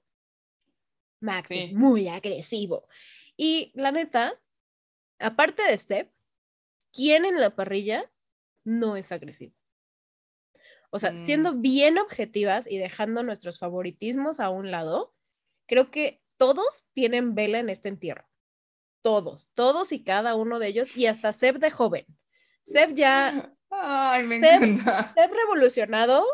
Max es muy agresivo. Y la neta, aparte de Steph, ¿quién en la parrilla no es agresivo? O sea,
Mm.
siendo bien objetivas y dejando nuestros favoritismos a un lado, creo que todos tienen vela en este entierro. Todos, todos y cada uno de ellos, y hasta Seb de joven. Seb ya, *laughs*
Ay, me
Seb-
encanta.
Seb revolucionado,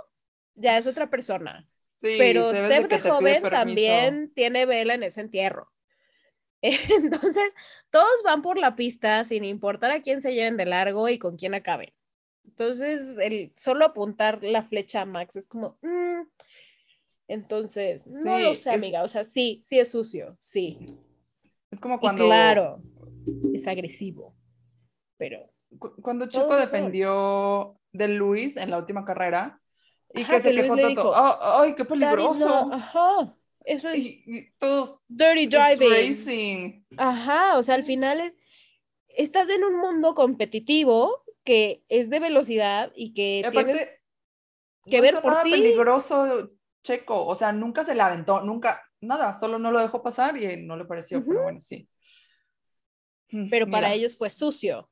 ya es otra persona.
Sí,
Pero Seb de joven también tiene vela en ese entierro. *laughs* Entonces, todos van por la pista sin importar a quién se lleven de largo y con quién acaben. Entonces, el solo apuntar la flecha a Max es como, mm. Entonces, no lo
Sí,
sé,
es-
amiga. O sea, sí, sí es sucio, sí.
Es como
Y
cuando
claro, es agresivo, pero
cu- cuando
lo son.
defendió de Luis en la última carrera y
Ajá,
que se
que
quejó tanto,
dijo,
"Ah, ay, qué
"That is
peligroso.
ajá, eso es
Y, y todos,
dirty
"It's
driving.
racing.
Ajá, o sea, al final es- estás en un mundo competitivo que es de velocidad y que
Y
tienes
aparte,
que
no
ver por ti.
peligroso Checo, o sea, nunca se la aventó, nunca, nada, solo no lo dejó pasar y no le pareció, pero
Ujú.
bueno, sí. Mm,
pero para
mira,
ellos fue sucio.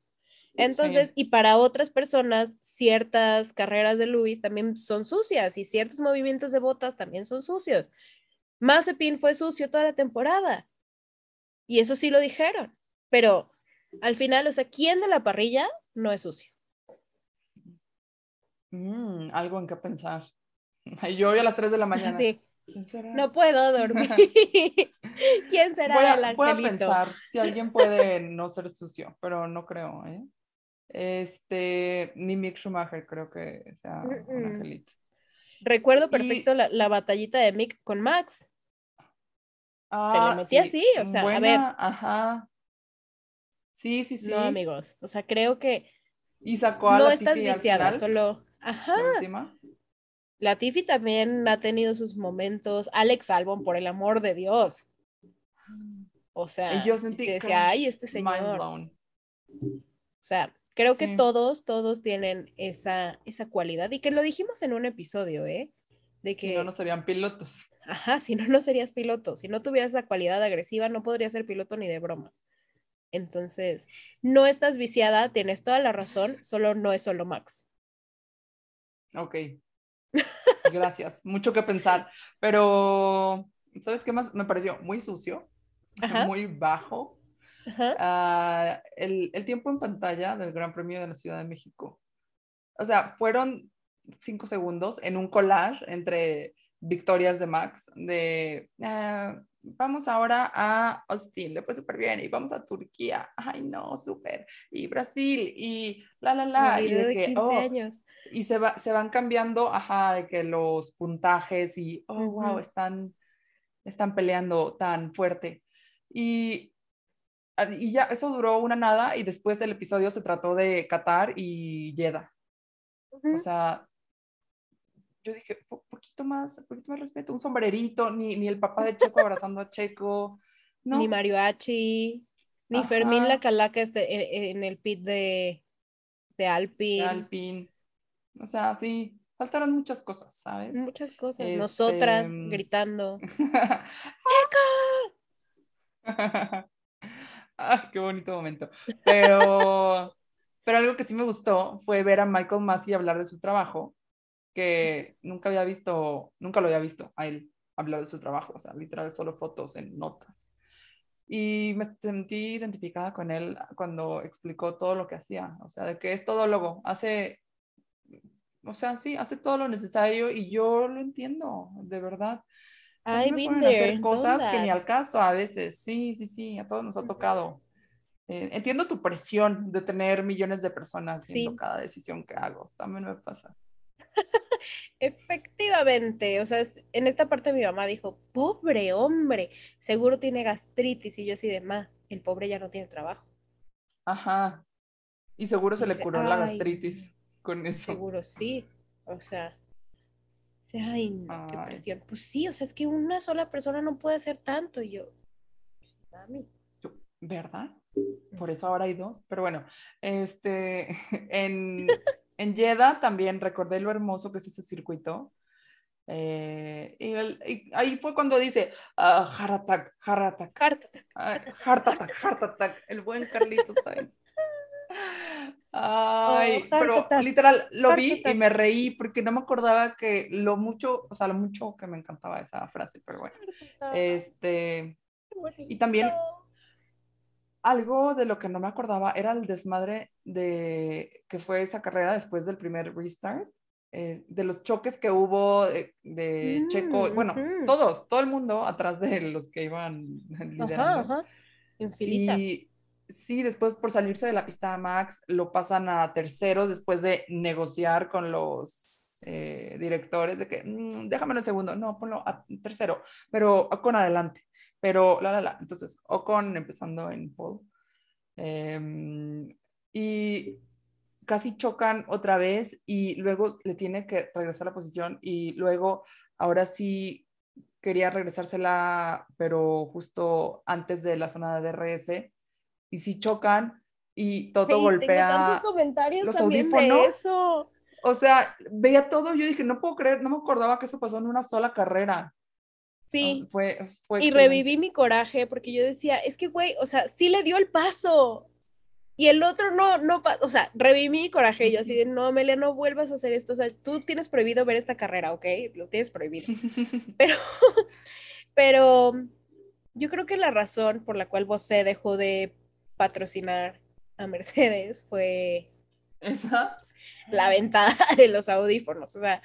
Entonces, y para otras personas, ciertas carreras de Luis también son sucias y ciertos movimientos de botas también son sucios. Mazepin fue sucio toda la temporada. Y eso sí lo dijeron. Pero al final, o sea, ¿quién de la parrilla no es sucio?
mm, algo en qué pensar. *laughs* Yo hoy a las 3 de la *laughs* mañana.
Sí,
¿Quién será?
no puedo dormir. *laughs* ¿Quién será
voy,
el
a, voy a
angelito?
pensar si alguien puede no ser sucio, pero no creo, ¿eh? Este, ni Mick Schumacher creo que sea un angelito.
Recuerdo
Y-
perfecto la, la batallita de Mick con Max.
Ah,
metía así, o sea, a ver.
ajá. Sí, sí, sí.
No, amigos. O sea, creo que
Y sacó a
no
la
estás viciada, solo. Ajá.
La última.
La Tiffy también ha tenido sus momentos. Alex Albon, por el amor de Dios. O sea,
Y yo sentí
se decía, ay, este señor. O sea, creo que todos, todos tienen esa, esa cualidad. Y que lo dijimos en un episodio, ¿eh? De que,
Si no, no serían pilotos.
ajá, si no, no serías piloto. Si no tuvieras esa cualidad agresiva, no podrías ser piloto ni de broma. Entonces, no estás viciada, tienes toda la razón, solo no es solo Max.
Ok. Gracias. Mucho que pensar. Pero, ¿sabes qué más? Me pareció muy sucio,
Ajá.
muy bajo.
Ajá.
Ah, el, el tiempo en pantalla del Gran Premio de la Ciudad de México. O sea, fueron cinco segundos en un collage entre victorias de Max, de ah, vamos ahora a Austin, le fue súper bien, y vamos a Turquía, ay no, súper, y Brasil, y la, la, la, y de
de
que,
15
oh,
años.
y se, va, se van cambiando, ajá, de que los puntajes y, oh, wow,
Ujú.
están, están peleando tan fuerte. Y, ah, y ya, eso duró una nada y después el episodio se trató de Qatar y Jeddah. O
Ujú.
sea, yo dije, "Po- poquito más, poquito más respeto, un sombrerito, ni, ni el papá de Checo abrazando a Checo. No,
Ni Mariachi, ni Fermín la calaca este, en, en el pit de, de Alpine.
Alpine. O sea, sí, faltaron muchas cosas, ¿sabes?
Muchas cosas.
Este,
Nosotras
mm,
gritando. *laughs*
Ay, qué bonito momento. Pero Pero algo que sí me gustó fue ver a Michael Massey hablar de su trabajo, que nunca había visto, nunca lo había visto a él hablar de su trabajo, o sea, literal solo fotos en notas. Y me sentí identificada con él cuando explicó todo lo que hacía, o sea, de que es todólogo, hace, o sea, sí, hace todo lo necesario y yo lo entiendo, de verdad. Mí me hacer cosas que ni al caso a veces, sí, sí, sí, a todos nos ha tocado. Eh, entiendo tu presión de tener millones de personas viendo cada decisión que hago, también me pasa. *laughs*
Efectivamente, o sea, en esta parte mi mamá dijo, pobre hombre, seguro tiene gastritis y yo así de, ma, el pobre ya no tiene trabajo.
Ajá, y seguro se le curó la gastritis con eso.
Seguro sí, o sea, ay, no, qué presión. Pues sí, o sea, es que una sola persona no puede hacer tanto y yo, mami.
¿Verdad? Por eso ahora hay dos. Pero bueno, este, *laughs* en, *laughs* en Jeddah también recordé lo hermoso que es ese circuito. Eh, y, ahí fue cuando dice uh, heart attack, heart attack, heart attack, el buen Carlitos Sainz. Ay, oh, pero literal lo vi y me reí porque no me acordaba que lo mucho, o sea, lo mucho que me encantaba esa frase, pero bueno. Este, y también algo de lo que no me acordaba era el desmadre de que fue esa carrera después del primer restart, eh, de los choques que hubo de, Checo, mm, bueno, todos, todo el mundo atrás de los que iban *laughs* liderando. Ajá, Y sí, después por salirse de la pista Max, lo pasan a tercero después de negociar con los eh, directores de que, mm, déjame un segundo, no, ponlo a tercero, pero con adelante. Pero, la, la, la. Entonces, Ocon empezando en pole. Em, y casi chocan otra vez y luego le tiene que regresar la posición y luego, ahora sí quería regresársela, pero justo antes de la zona de DRS. Y sí chocan y todo golpea
comentarios los audífonos. eso.
O sea, veía todo, yo dije, no puedo creer, no me acordaba que eso pasó en una sola carrera.
Sí.
Ah, fue,
y reviví mi coraje porque yo decía, es que, güey, o sea, sí le dio el paso. Y el otro no, no, o sea, reviví mi coraje. Yo así de, no, Amelia, no vuelvas a hacer esto. O sea, tú tienes prohibido ver esta carrera, ¿ok? Lo tienes prohibido. *laughs* Pero, *laughs* pero yo creo que la razón por la cual Bosé dejó de patrocinar a Mercedes fue
¿Esa?
la venta de los audífonos. O sea,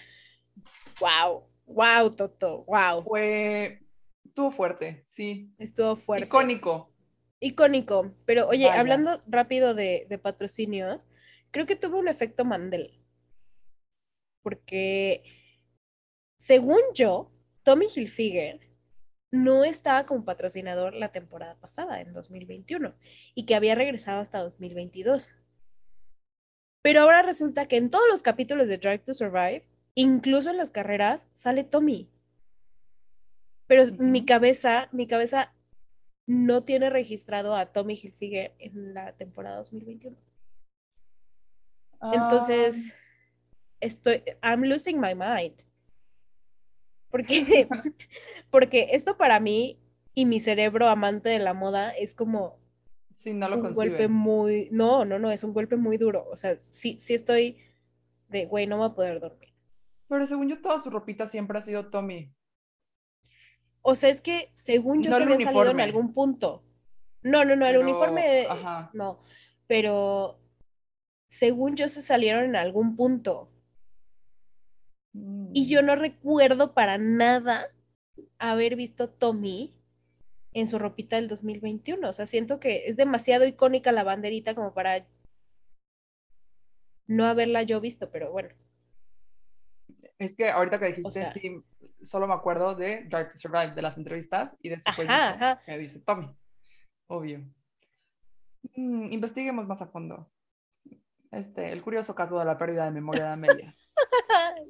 wow. Wow, Toto, wow.
Fue, estuvo fuerte, sí.
Estuvo fuerte.
Icónico.
Icónico, pero oye, hablando rápido de, patrocinios, creo que tuvo un efecto Mandel. Porque, según yo, Tommy Hilfiger no estaba como patrocinador la temporada pasada, en 2021, y que había regresado hasta 2022. Pero ahora resulta que en todos los capítulos de Drive to Survive incluso en las carreras sale Tommy. Pero mi cabeza, mi cabeza no tiene registrado a Tommy Hilfiger en la temporada 2021. Entonces, ah. estoy, I'm losing my mind. Porque, *laughs* porque esto para mí y mi cerebro amante de la moda es como
sí, no lo
un golpe muy, no, no, no, es un golpe muy duro. O sea, sí, sí estoy de, güey, no voy a poder dormir.
Pero según yo, toda su ropita siempre ha sido Tommy.
O sea, es que según yo se había salido en algún punto. No, no, no, el uniforme. Ajá. No. Pero según yo se salieron en algún punto. Y yo mm. no recuerdo para nada haber visto Tommy en su ropita del 2021. O sea, siento que es demasiado icónica la banderita como para no haberla yo visto, pero bueno.
Es que ahorita que dijiste, sí, solo me acuerdo de Drive to Survive, de las entrevistas, y después ajá, que dice Tommy. Obvio. Mm, investiguemos más a fondo. Este, el curioso caso de la pérdida de memoria de Amelia. *laughs*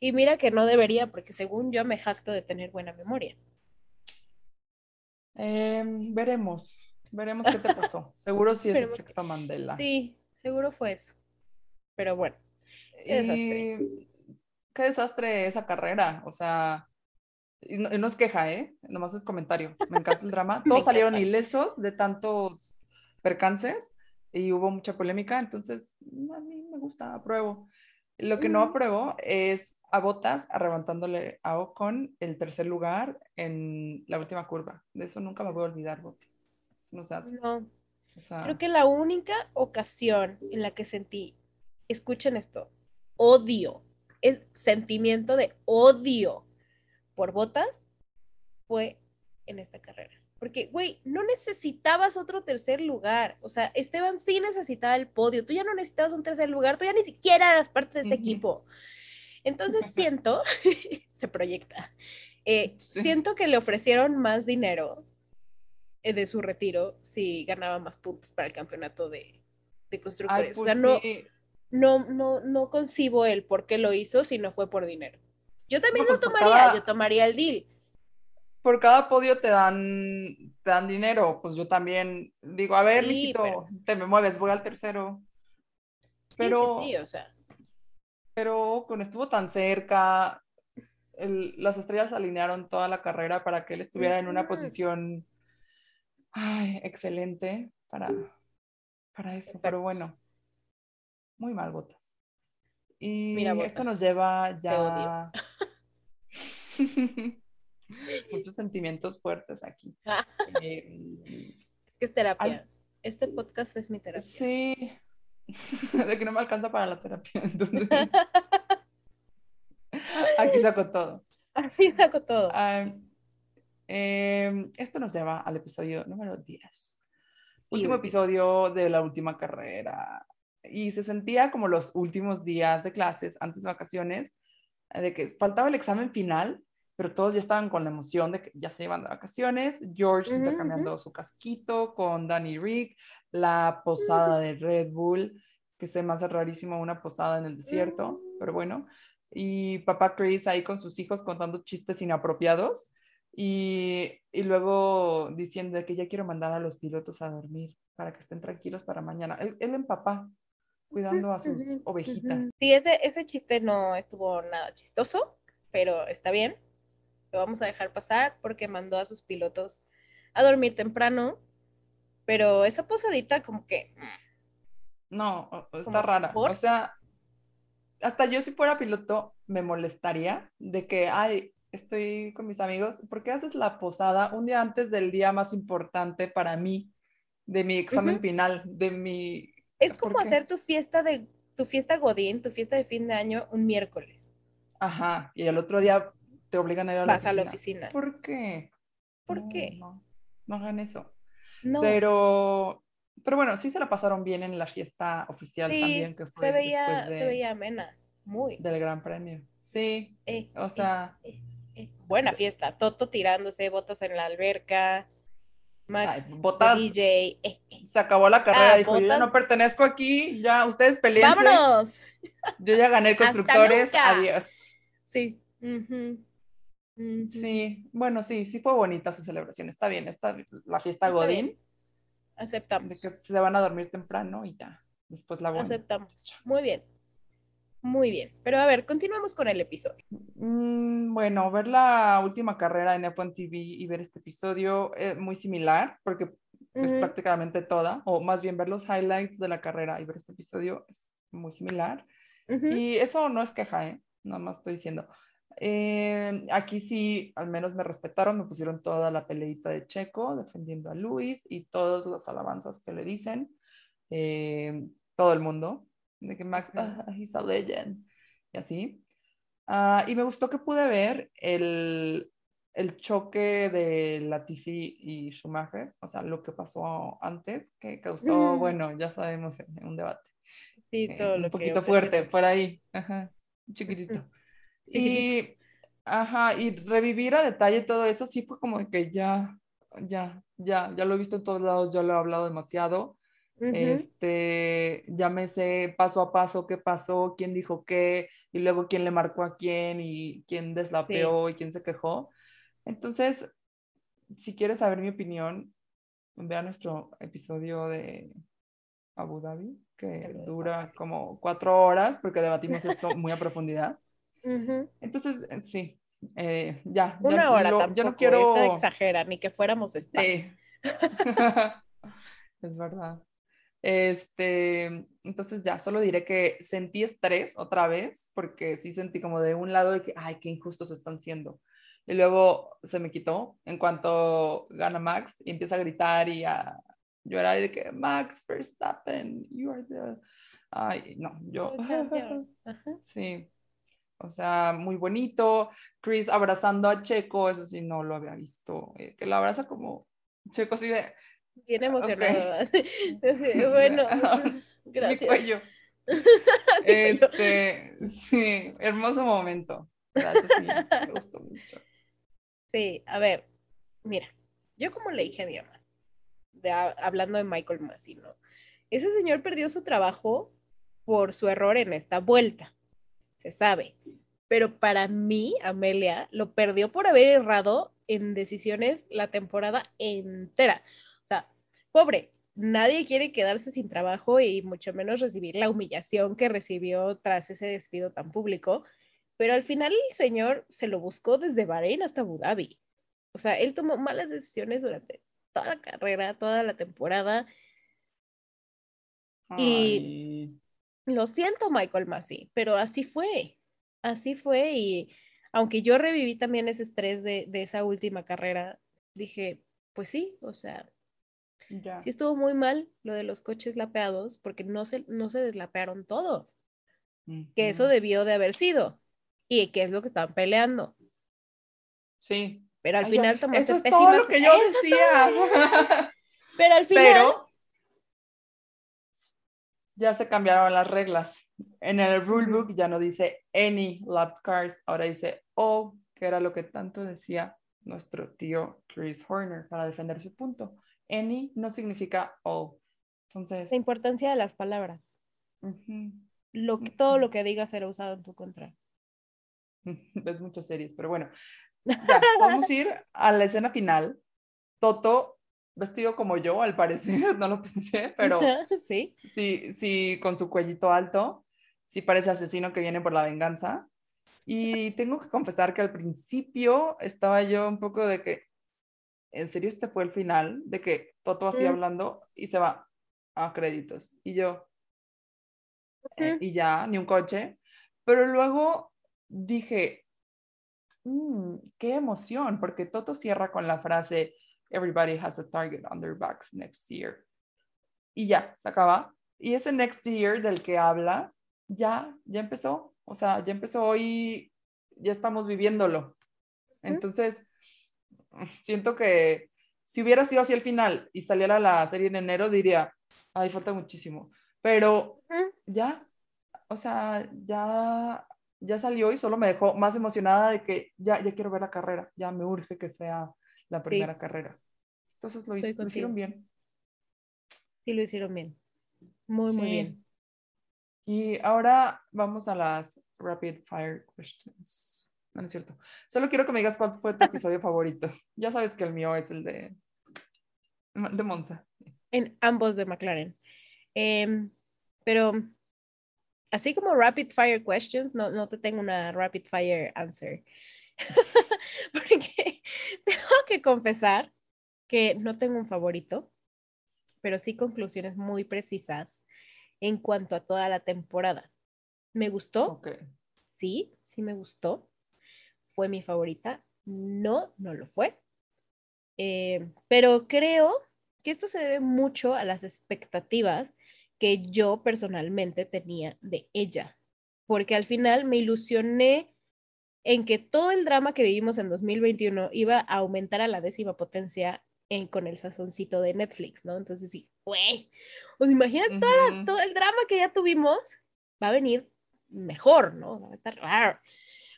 y mira que no debería, porque según yo me jacto de tener buena memoria.
Em, veremos, veremos qué te pasó. *laughs* seguro sí es efecto Mandela.
Sí, seguro fue eso. Pero bueno.
Y qué desastre esa carrera. O sea, y no, es queja, ¿eh? Nomás es comentario. Me encanta el drama. *laughs* Todos salieron ilesos de tantos percances. y hubo mucha polémica, entonces a mí me gusta, apruebo. Lo que no apruebo es a Botas arrebatándole a Ocon el tercer lugar en la última curva. De eso nunca me voy a olvidar, Botas. Eso no se hace.
No. Creo que la única ocasión en la que sentí, escuchen esto, odio, el sentimiento de odio por Botas fue en esta carrera. Porque, güey, no necesitabas otro tercer lugar. O sea, Esteban sí necesitaba el podio. Tú ya no necesitabas un tercer lugar. Tú ya ni siquiera eras parte de ese equipo. Entonces siento, *laughs* se proyecta, eh, siento que le ofrecieron más dinero eh, de su retiro si ganaba más puntos para el campeonato de, constructores. o sea, pues no, no, no, concibo el por qué lo hizo si no fue por dinero. Yo también lo pues tomaría, yo tomaría el deal
por cada podio te dan, te dan dinero, pues yo también digo, a ver, te me mueves, voy al tercero. Pero, sí, o sea. Pero con estuvo tan cerca, las estrellas alinearon toda la carrera para que él estuviera en una posición excelente para, para eso. Pero bueno, muy mal, Botas. Y esto nos lleva ya. *laughs* muchos sentimientos fuertes aquí. Ah.
Eh, es terapia. este podcast es mi terapia.
Sí, *laughs* de que no me alcanza para la terapia. Entonces, *laughs* aquí saco todo.
Aquí saco todo.
Em, esto nos lleva al episodio número 10. Último episodio de la última carrera. Y se sentía como los últimos días de clases antes de vacaciones, de que faltaba el examen final pero todos ya estaban con la emoción de que ya se iban de vacaciones. George está cambiando su casquito con Danny Rick, la posada de Red Bull, que se me hace rarísimo una posada en el desierto, mm. pero bueno. Y papá Chris ahí con sus hijos contando chistes inapropiados y, y luego diciendo que ya quiero mandar a los pilotos a dormir para que estén tranquilos para mañana. Él, él en papá, cuidando a sus ovejitas.
Sí, ese, ese chiste no estuvo nada chistoso, pero está bien lo vamos a dejar pasar porque mandó a sus pilotos a dormir temprano, pero esa posadita como que...
Mm. No, está rara. O sea, hasta yo si fuera piloto me molestaría de que, ay, estoy con mis amigos, ¿por qué haces la posada un día antes del día más importante para mí, de mi examen final, de mi...
Es como hacer tu fiesta de, tu fiesta Godín, tu fiesta de fin de año un miércoles.
Ajá, y el otro día te obligan a ir a la
Vas oficina. a la oficina.
¿Por qué?
¿Por qué?
No, no hagan eso. No. Pero, pero bueno, sí se la pasaron bien en la fiesta oficial también, que fue
se veía, se veía amena, muy.
Del Gran Premio. Sí, eh, o sea...
Eh, eh, buena fiesta, Toto tirándose, botas en la alberca, Max, botas, DJ.
Se acabó la carrera, ah, dijo, yo ya no pertenezco aquí, ya ustedes peleen.
¡Vámonos!
Yo ya gané constructores, adiós.
Sí.
Sí, bueno, sí, sí fue bonita su celebración. Está bien, está la fiesta Godín.
Aceptamos.
que se van a dormir temprano y ya. Después la
Aceptamos. Muy bien. Muy bien. Pero a ver, continuamos con el episodio.
Mm, bueno, ver la última carrera en F1 TV y ver este episodio es muy similar porque es prácticamente toda, o más bien ver los highlights de la carrera y ver este episodio es muy similar. Y eso no es queja, ¿eh? Nada más estoy diciendo. Eh, aquí sí, al menos me respetaron, me pusieron toda la peleita de Checo defendiendo a Luis y todas las alabanzas que le dicen, eh, todo el mundo, de que Max, ah, he's a legend, y así. Ah, y me gustó que pude ver el, el choque de Latifi y Schumacher, o sea, lo que pasó antes, que causó, bueno, ya sabemos, un debate.
Sí, todo
eh, Un poquito fuerte, por ahí, Ajá, chiquitito. Y, ajá, y revivir a detalle todo eso, sí fue como que ya, ya, ya, ya lo he visto en todos lados, ya lo he hablado demasiado. Este, ya me sé paso a paso qué pasó, quién dijo qué, y luego quién le marcó a quién, y quién deslapeó y quién se quejó. Entonces, si quieres saber mi opinión, vea nuestro episodio de Abu Dhabi, que dura como cuatro horas, porque debatimos esto muy a profundidad. Entonces, eh, sí, eh, ya.
Una hora tampoco, yo no quiero... exagerar, ni que fuéramos *laughs*
es verdad. Este, entonces ya, solo diré que sentí estrés otra vez, porque sí sentí como de un lado de que, ay, qué injustos están siendo. Y luego se me quitó en cuanto gana Max y empieza a gritar y a llorar y de que, Max Verstappen, you are the... Ay, no, yo... *laughs* sí, o sea, muy bonito. Chris abrazando a Checo, eso sí, no lo había visto. Eh, que lo abraza como Checo así de...
Bien emocionado. bueno, gracias. Mi cuello.
Este, sí, hermoso momento. Gracias, sí, me gustó mucho.
Sí, a ver, mira, yo como le dije a mi mamá, de, hablando de Michael Massino, ese señor perdió su trabajo por su error en esta vuelta se sabe. Pero para mí, Amelia lo perdió por haber errado en decisiones la temporada entera. Pobre, nadie quiere quedarse sin trabajo y mucho menos recibir la humillación que recibió tras ese despido tan público. Pero al final el señor se lo buscó desde Bahrein hasta Abu Dhabi. O sea, él tomó malas decisiones durante toda la carrera, toda la temporada. Y lo siento, Michael Massey, pero así fue, así fue y aunque yo reviví también ese estrés de, esa última carrera, dije, pues sí, o sea, sí estuvo muy mal lo de los coches lapeados porque no se, no se deslapearon todos, que eso debió de haber sido y que es lo que estaban peleando.
Sí.
Pero al final tomó
Eso es todo lo que yo decía. *laughs*
Pero al final
ya se cambiaron las reglas. En el rulebook ya no dice any lap cars, ahora dice all, que era lo que tanto decía nuestro tío Chris Horner para defender su punto. Any no significa all. Entonces.
La importancia de las palabras. lo, todo lo que digas será usado en tu contra. *laughs*
Ves muchas series, pero bueno. Ya, vamos a ir a la escena final. Toto vestido como yo, al parecer, *laughs* no lo pensé, pero *laughs*
sí,
sí, sí, con su cuellito alto, sí parece asesino que viene por la venganza. Y tengo que confesar que al principio estaba yo un poco de que, ¿en serio este fue el final? De que Toto así mm. hablando y se va a créditos. Y yo, eh, y ya, ni un coche. Pero luego dije, mm, qué emoción, porque Toto cierra con la frase, everybody has a target on their backs next year. Y ya, se acaba. Y ese next year del que habla, ya, ya empezó. O sea, ya empezó hoy, ya estamos viviéndolo. Entonces, siento que si hubiera sido así el final y saliera la serie en enero, diría, ay, falta muchísimo. Pero ya, o sea, ya, ya salió y solo me dejó más emocionada de que ya, ya quiero ver la carrera, ya me urge que sea la primera carrera. Entonces lo, hicieron bien.
Sí, lo hicieron bien. Muy, muy bien.
Y ahora vamos a las rapid fire questions. No, es cierto. Solo quiero que me digas cuál fue tu episodio favorito. Ya sabes que el mío es el de, de Monza.
En ambos de McLaren. Em, pero así como rapid fire questions, no, no te tengo una rapid fire answer. *laughs* Porque tengo que confesar que no tengo un favorito, pero sí conclusiones muy precisas en cuanto a toda la temporada. ¿Me gustó? Sí, sí me gustó. ¿Fue mi favorita? No, no lo fue. Eh, pero creo que esto se debe mucho a las expectativas que yo personalmente tenía de ella, porque al final me ilusioné en que todo el drama que vivimos en 2021 iba a aumentar a la décima potencia en, con el sazoncito de Netflix, ¿no? Entonces sí, güey, pues imagínate todo, el drama que ya tuvimos, va a venir mejor, ¿no? Va a estar raro.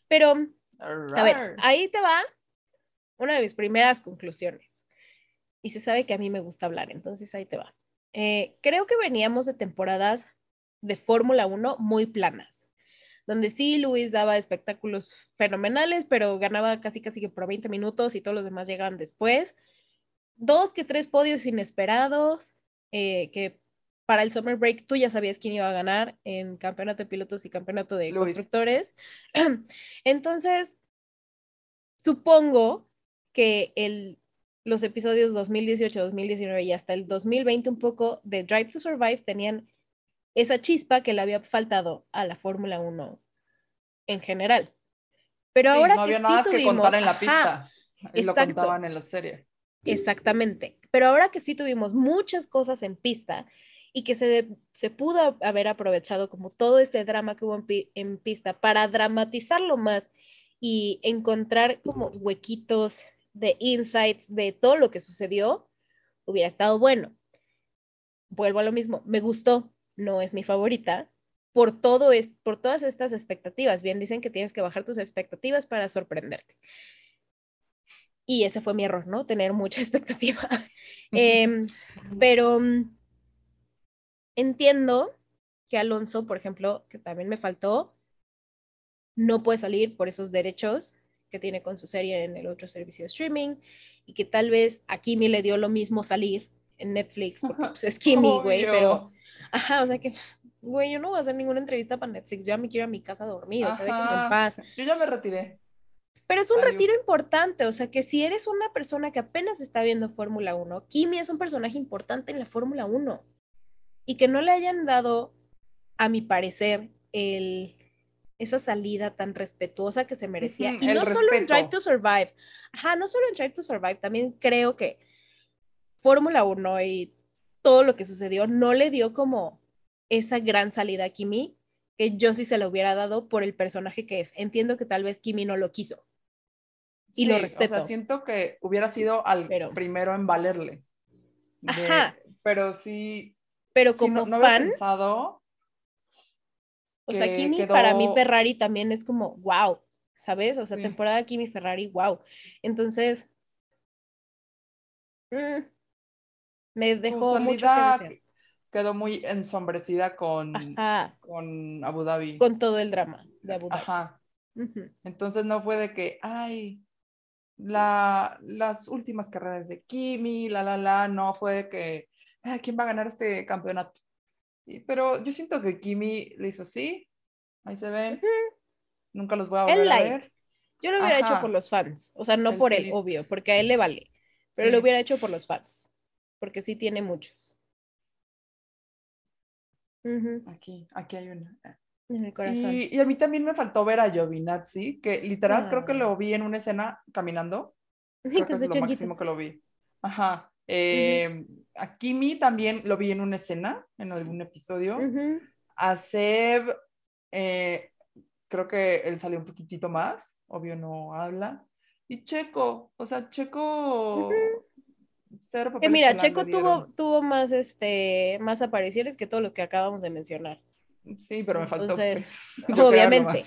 Pero, a ver, ahí te va una de mis primeras conclusiones. Y se sabe que a mí me gusta hablar, entonces ahí te va. Eh, creo que veníamos de temporadas de Fórmula 1 muy planas donde sí, Luis daba espectáculos fenomenales, pero ganaba casi casi que por 20 minutos y todos los demás llegaban después. Dos que tres podios inesperados, eh, que para el summer break tú ya sabías quién iba a ganar en campeonato de pilotos y campeonato de constructores. *clears throat* Entonces, supongo que el, los episodios 2018, 2019 y hasta el 2020 un poco de Drive to Survive tenían esa chispa que le había faltado a la Fórmula 1 en general. Pero ahora
no
que
había
sí
nada
tuvimos,
que contar en la
ajá,
pista. Y lo contaban en la serie.
Exactamente. Pero ahora que sí tuvimos muchas cosas en pista y que se, se pudo haber aprovechado como todo este drama que hubo en pista para dramatizarlo más y encontrar como huequitos de insights de todo lo que sucedió, hubiera estado bueno. Vuelvo a lo mismo, me gustó, no es mi favorita, por todo es, por todas estas expectativas. Bien dicen que tienes que bajar tus expectativas para sorprenderte. Y ese fue mi error, ¿no? Tener mucha *laughs* expectativa. Em, pero mm, entiendo que Alonso, por ejemplo, que también me faltó, no puede salir por esos derechos que tiene con su serie en el otro servicio de streaming y que tal vez a Kimi le dio lo mismo salir en Netflix porque pues, es Kimi, güey, pero ajá, o sea que güey, yo no voy a hacer ninguna entrevista para Netflix, yo ya me quiero ir a mi casa a dormir, o sea, déjenme en
Ajá.
paz.
Yo ya me retiré.
Pero es un
Adiós.
retiro importante, o sea que si eres una persona que apenas está viendo Fórmula 1, Kimi es un personaje importante en la Fórmula 1 y que no le hayan dado, a mi parecer, el, esa salida tan respetuosa que se merecía. Y no solo en
respeto.
Drive to Survive, ajá, no solo en Drive to Survive, también creo que Fórmula 1 y todo lo que sucedió no le dio como esa gran salida a Kimi que yo sí se lo hubiera dado por el personaje que es. Entiendo que tal vez Kimi no lo quiso. Y lo
Sí, O
respeto.
sea, siento que hubiera sido al
Pero-
primero en valerle. De-
Ajá.
Pero sí,
Pero
sí,
como
no, no había
fan,
pensado.
o sea, Kimi para mí Ferrari también es como, wow, ¿sabes? O sea,
Sí.
temporada Kimi Ferrari, wow. Entonces, mm, me dejó mucho que desear.
quedó muy ensombrecida con,
Ajá,
con Abu Dhabi.
con todo el drama de Abu Dhabi.
Ajá. Entonces no puede que, ay, la, las últimas carreras de Kimi, la, la, la, no fue de que, "Ay, ¿quién va a ganar este campeonato? Y- pero yo siento que Kimi le hizo así, ahí se ven, nunca los voy a
Él
volver a ver.
Yo lo hubiera hecho
Ajá.
por los fans, o sea, no
El
por él,
feliz.
obvio, porque a él le vale, pero
Sí.
lo hubiera hecho por los fans, porque sí tiene muchos. Ujú,
Aquí, aquí hay una.
En el corazón.
Y, y a mí también me faltó ver a Giovinazzi, que literal creo que
Ah.
lo vi en una escena caminando. Creo que es lo máximo que lo vi. Ajá. Eh, A Kimi también lo vi en una escena, en algún episodio.
Ujú.
A Seb, eh, creo que él salió un poquitito más, obvio no habla. Y Checo, o sea, Checo, cero
Que mira, Checo tuvo, tuvo más, este, más apariciones que todos los que acabamos de mencionar.
Sí, pero me faltó.
Entonces,
pues, *laughs*
obviamente.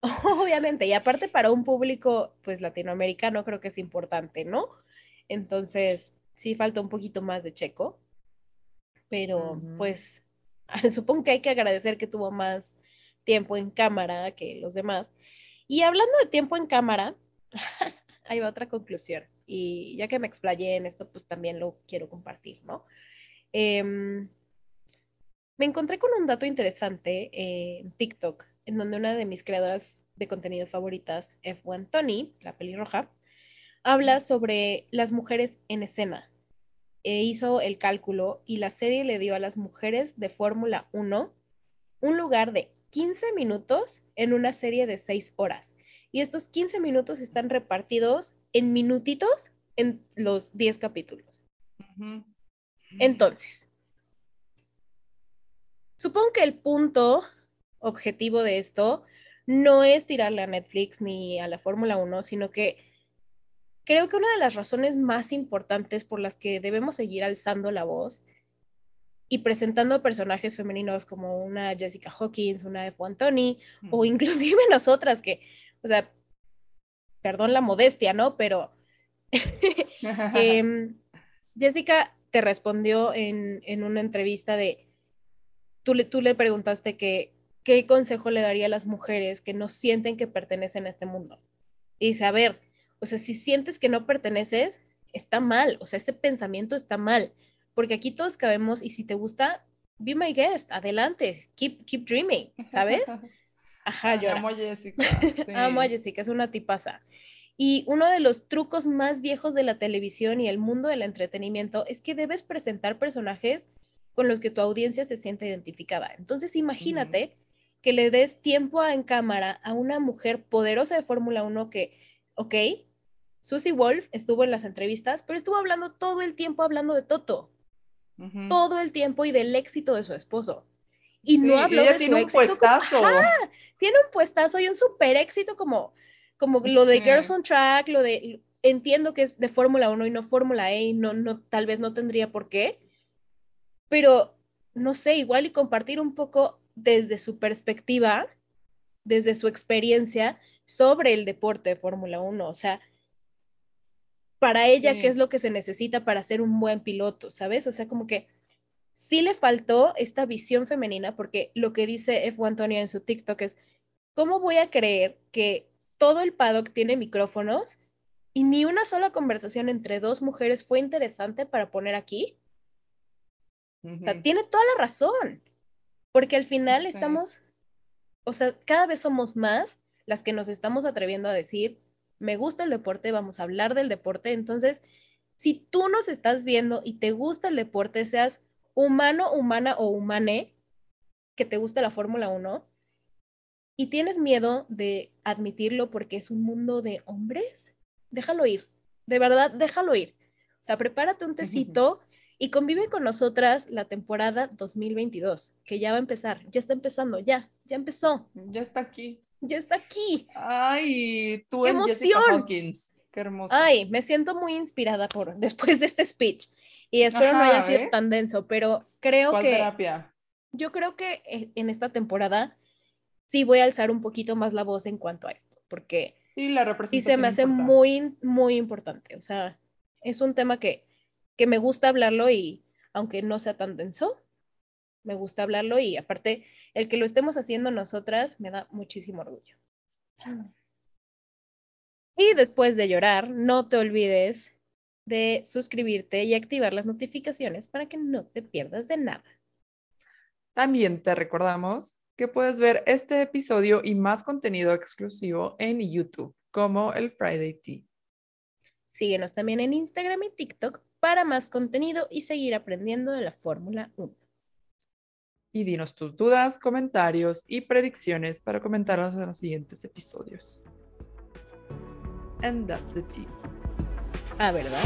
*laughs* Obviamente, y aparte para un público, pues latinoamericano creo que es importante, ¿no? Entonces, sí falta un poquito más de Checo, pero pues *laughs* supongo que hay que agradecer que tuvo más tiempo en cámara que los demás. Y hablando de tiempo en cámara, *laughs* ahí va otra conclusión. Y ya que me explayé en esto, pues también lo quiero compartir, ¿no? Em, me encontré con un dato interesante en TikTok, en donde una de mis creadoras de contenido favoritas, F1 Tony, la pelirroja, habla sobre las mujeres en escena. E hizo el cálculo y la serie le dio a las mujeres de Fórmula 1 un lugar de 15 minutos en una serie de 6 horas. Y estos 15 minutos están repartidos en minutitos en los 10 capítulos. Entonces, supongo que el punto objetivo de esto no es tirarle a Netflix ni a la Fórmula 1, sino que creo que una de las razones más importantes por las que debemos seguir alzando la voz y presentando personajes femeninos como una Jessica Hawkins, una F1 Tony, o inclusive *laughs* nosotras que, o sea, perdón la modestia, ¿no? Pero *laughs* Em, Jessica te respondió en, en una entrevista de, tú le, tú le preguntaste que, qué consejo le daría a las mujeres que no sienten que pertenecen a este mundo. Y dice, a ver, o sea, si sientes que no perteneces, está mal, o sea, este pensamiento está mal, porque aquí todos cabemos y si te gusta, be my guest, adelante, keep, keep dreaming, ¿sabes? *laughs* Ajá, llora.
amo a Jessica. *laughs* sí.
Amo a Jessica, es una tipaza. Y uno de los trucos más viejos de la televisión y el mundo del entretenimiento es que debes presentar personajes con los que tu audiencia se siente identificada. Entonces imagínate que le des tiempo en cámara a una mujer poderosa de Fórmula 1 que, ok, Susie Wolf estuvo en las entrevistas, pero estuvo hablando todo el tiempo hablando de Toto. Todo el tiempo y del éxito de su esposo. Y no habló de
tiene un puestazo.
tiene un puestazo y un super éxito como, como lo de Girls on Track, lo de entiendo que es de Fórmula 1 y no Fórmula E y no, no, tal vez no tendría por qué, pero no sé, igual y compartir un poco desde su perspectiva, desde su experiencia sobre el deporte de Fórmula 1, o sea, para ella, ¿qué es lo que se necesita para ser un buen piloto? ¿Sabes? O sea, como que sí le faltó esta visión femenina, porque lo que dice F1 Antonia en su TikTok es, ¿cómo voy a creer que todo el paddock tiene micrófonos y ni una sola conversación entre dos mujeres fue interesante para poner aquí? O sea, tiene toda la razón, porque al final estamos, o sea, cada vez somos más las que nos estamos atreviendo a decir, me gusta el deporte, vamos a hablar del deporte. Entonces, si tú nos estás viendo y te gusta el deporte, seas humano, humana o humane, que te gusta la Fórmula 1, y tienes miedo de admitirlo porque es un mundo de hombres, déjalo ir. De verdad, déjalo ir. O sea, prepárate un tecito y convive con nosotras la temporada 2022, que ya va a empezar, ya está empezando, ya, ya empezó.
Ya está aquí
ya está aquí.
Ay, tú ¡Qué emoción! Hawkins. Qué hermoso.
Ay, me siento muy inspirada por después de este speech. Y espero no haya sido tan denso, pero creo
¿Cuál
que.
terapia?
Yo creo que eh, en esta temporada sí voy a alzar un poquito más la voz en cuanto a esto, porque
sí, la representación
se me hace muy, muy importante. O sea, es un tema que, que me gusta hablarlo y aunque no sea tan denso, me gusta hablarlo y aparte el que lo estemos haciendo nosotras me da muchísimo orgullo. Y después de llorar, no te olvides de suscribirte y activar las notificaciones para que no te pierdas de nada.
También te recordamos que puedes ver este episodio y más contenido exclusivo en YouTube, como el Friday Tea.
Síguenos también en Instagram y TikTok para más contenido y seguir aprendiendo de la Fórmula 1
y dinos tus dudas, comentarios y predicciones para comentarlos en los siguientes episodios. And that's the tea.
Ah, ¿verdad?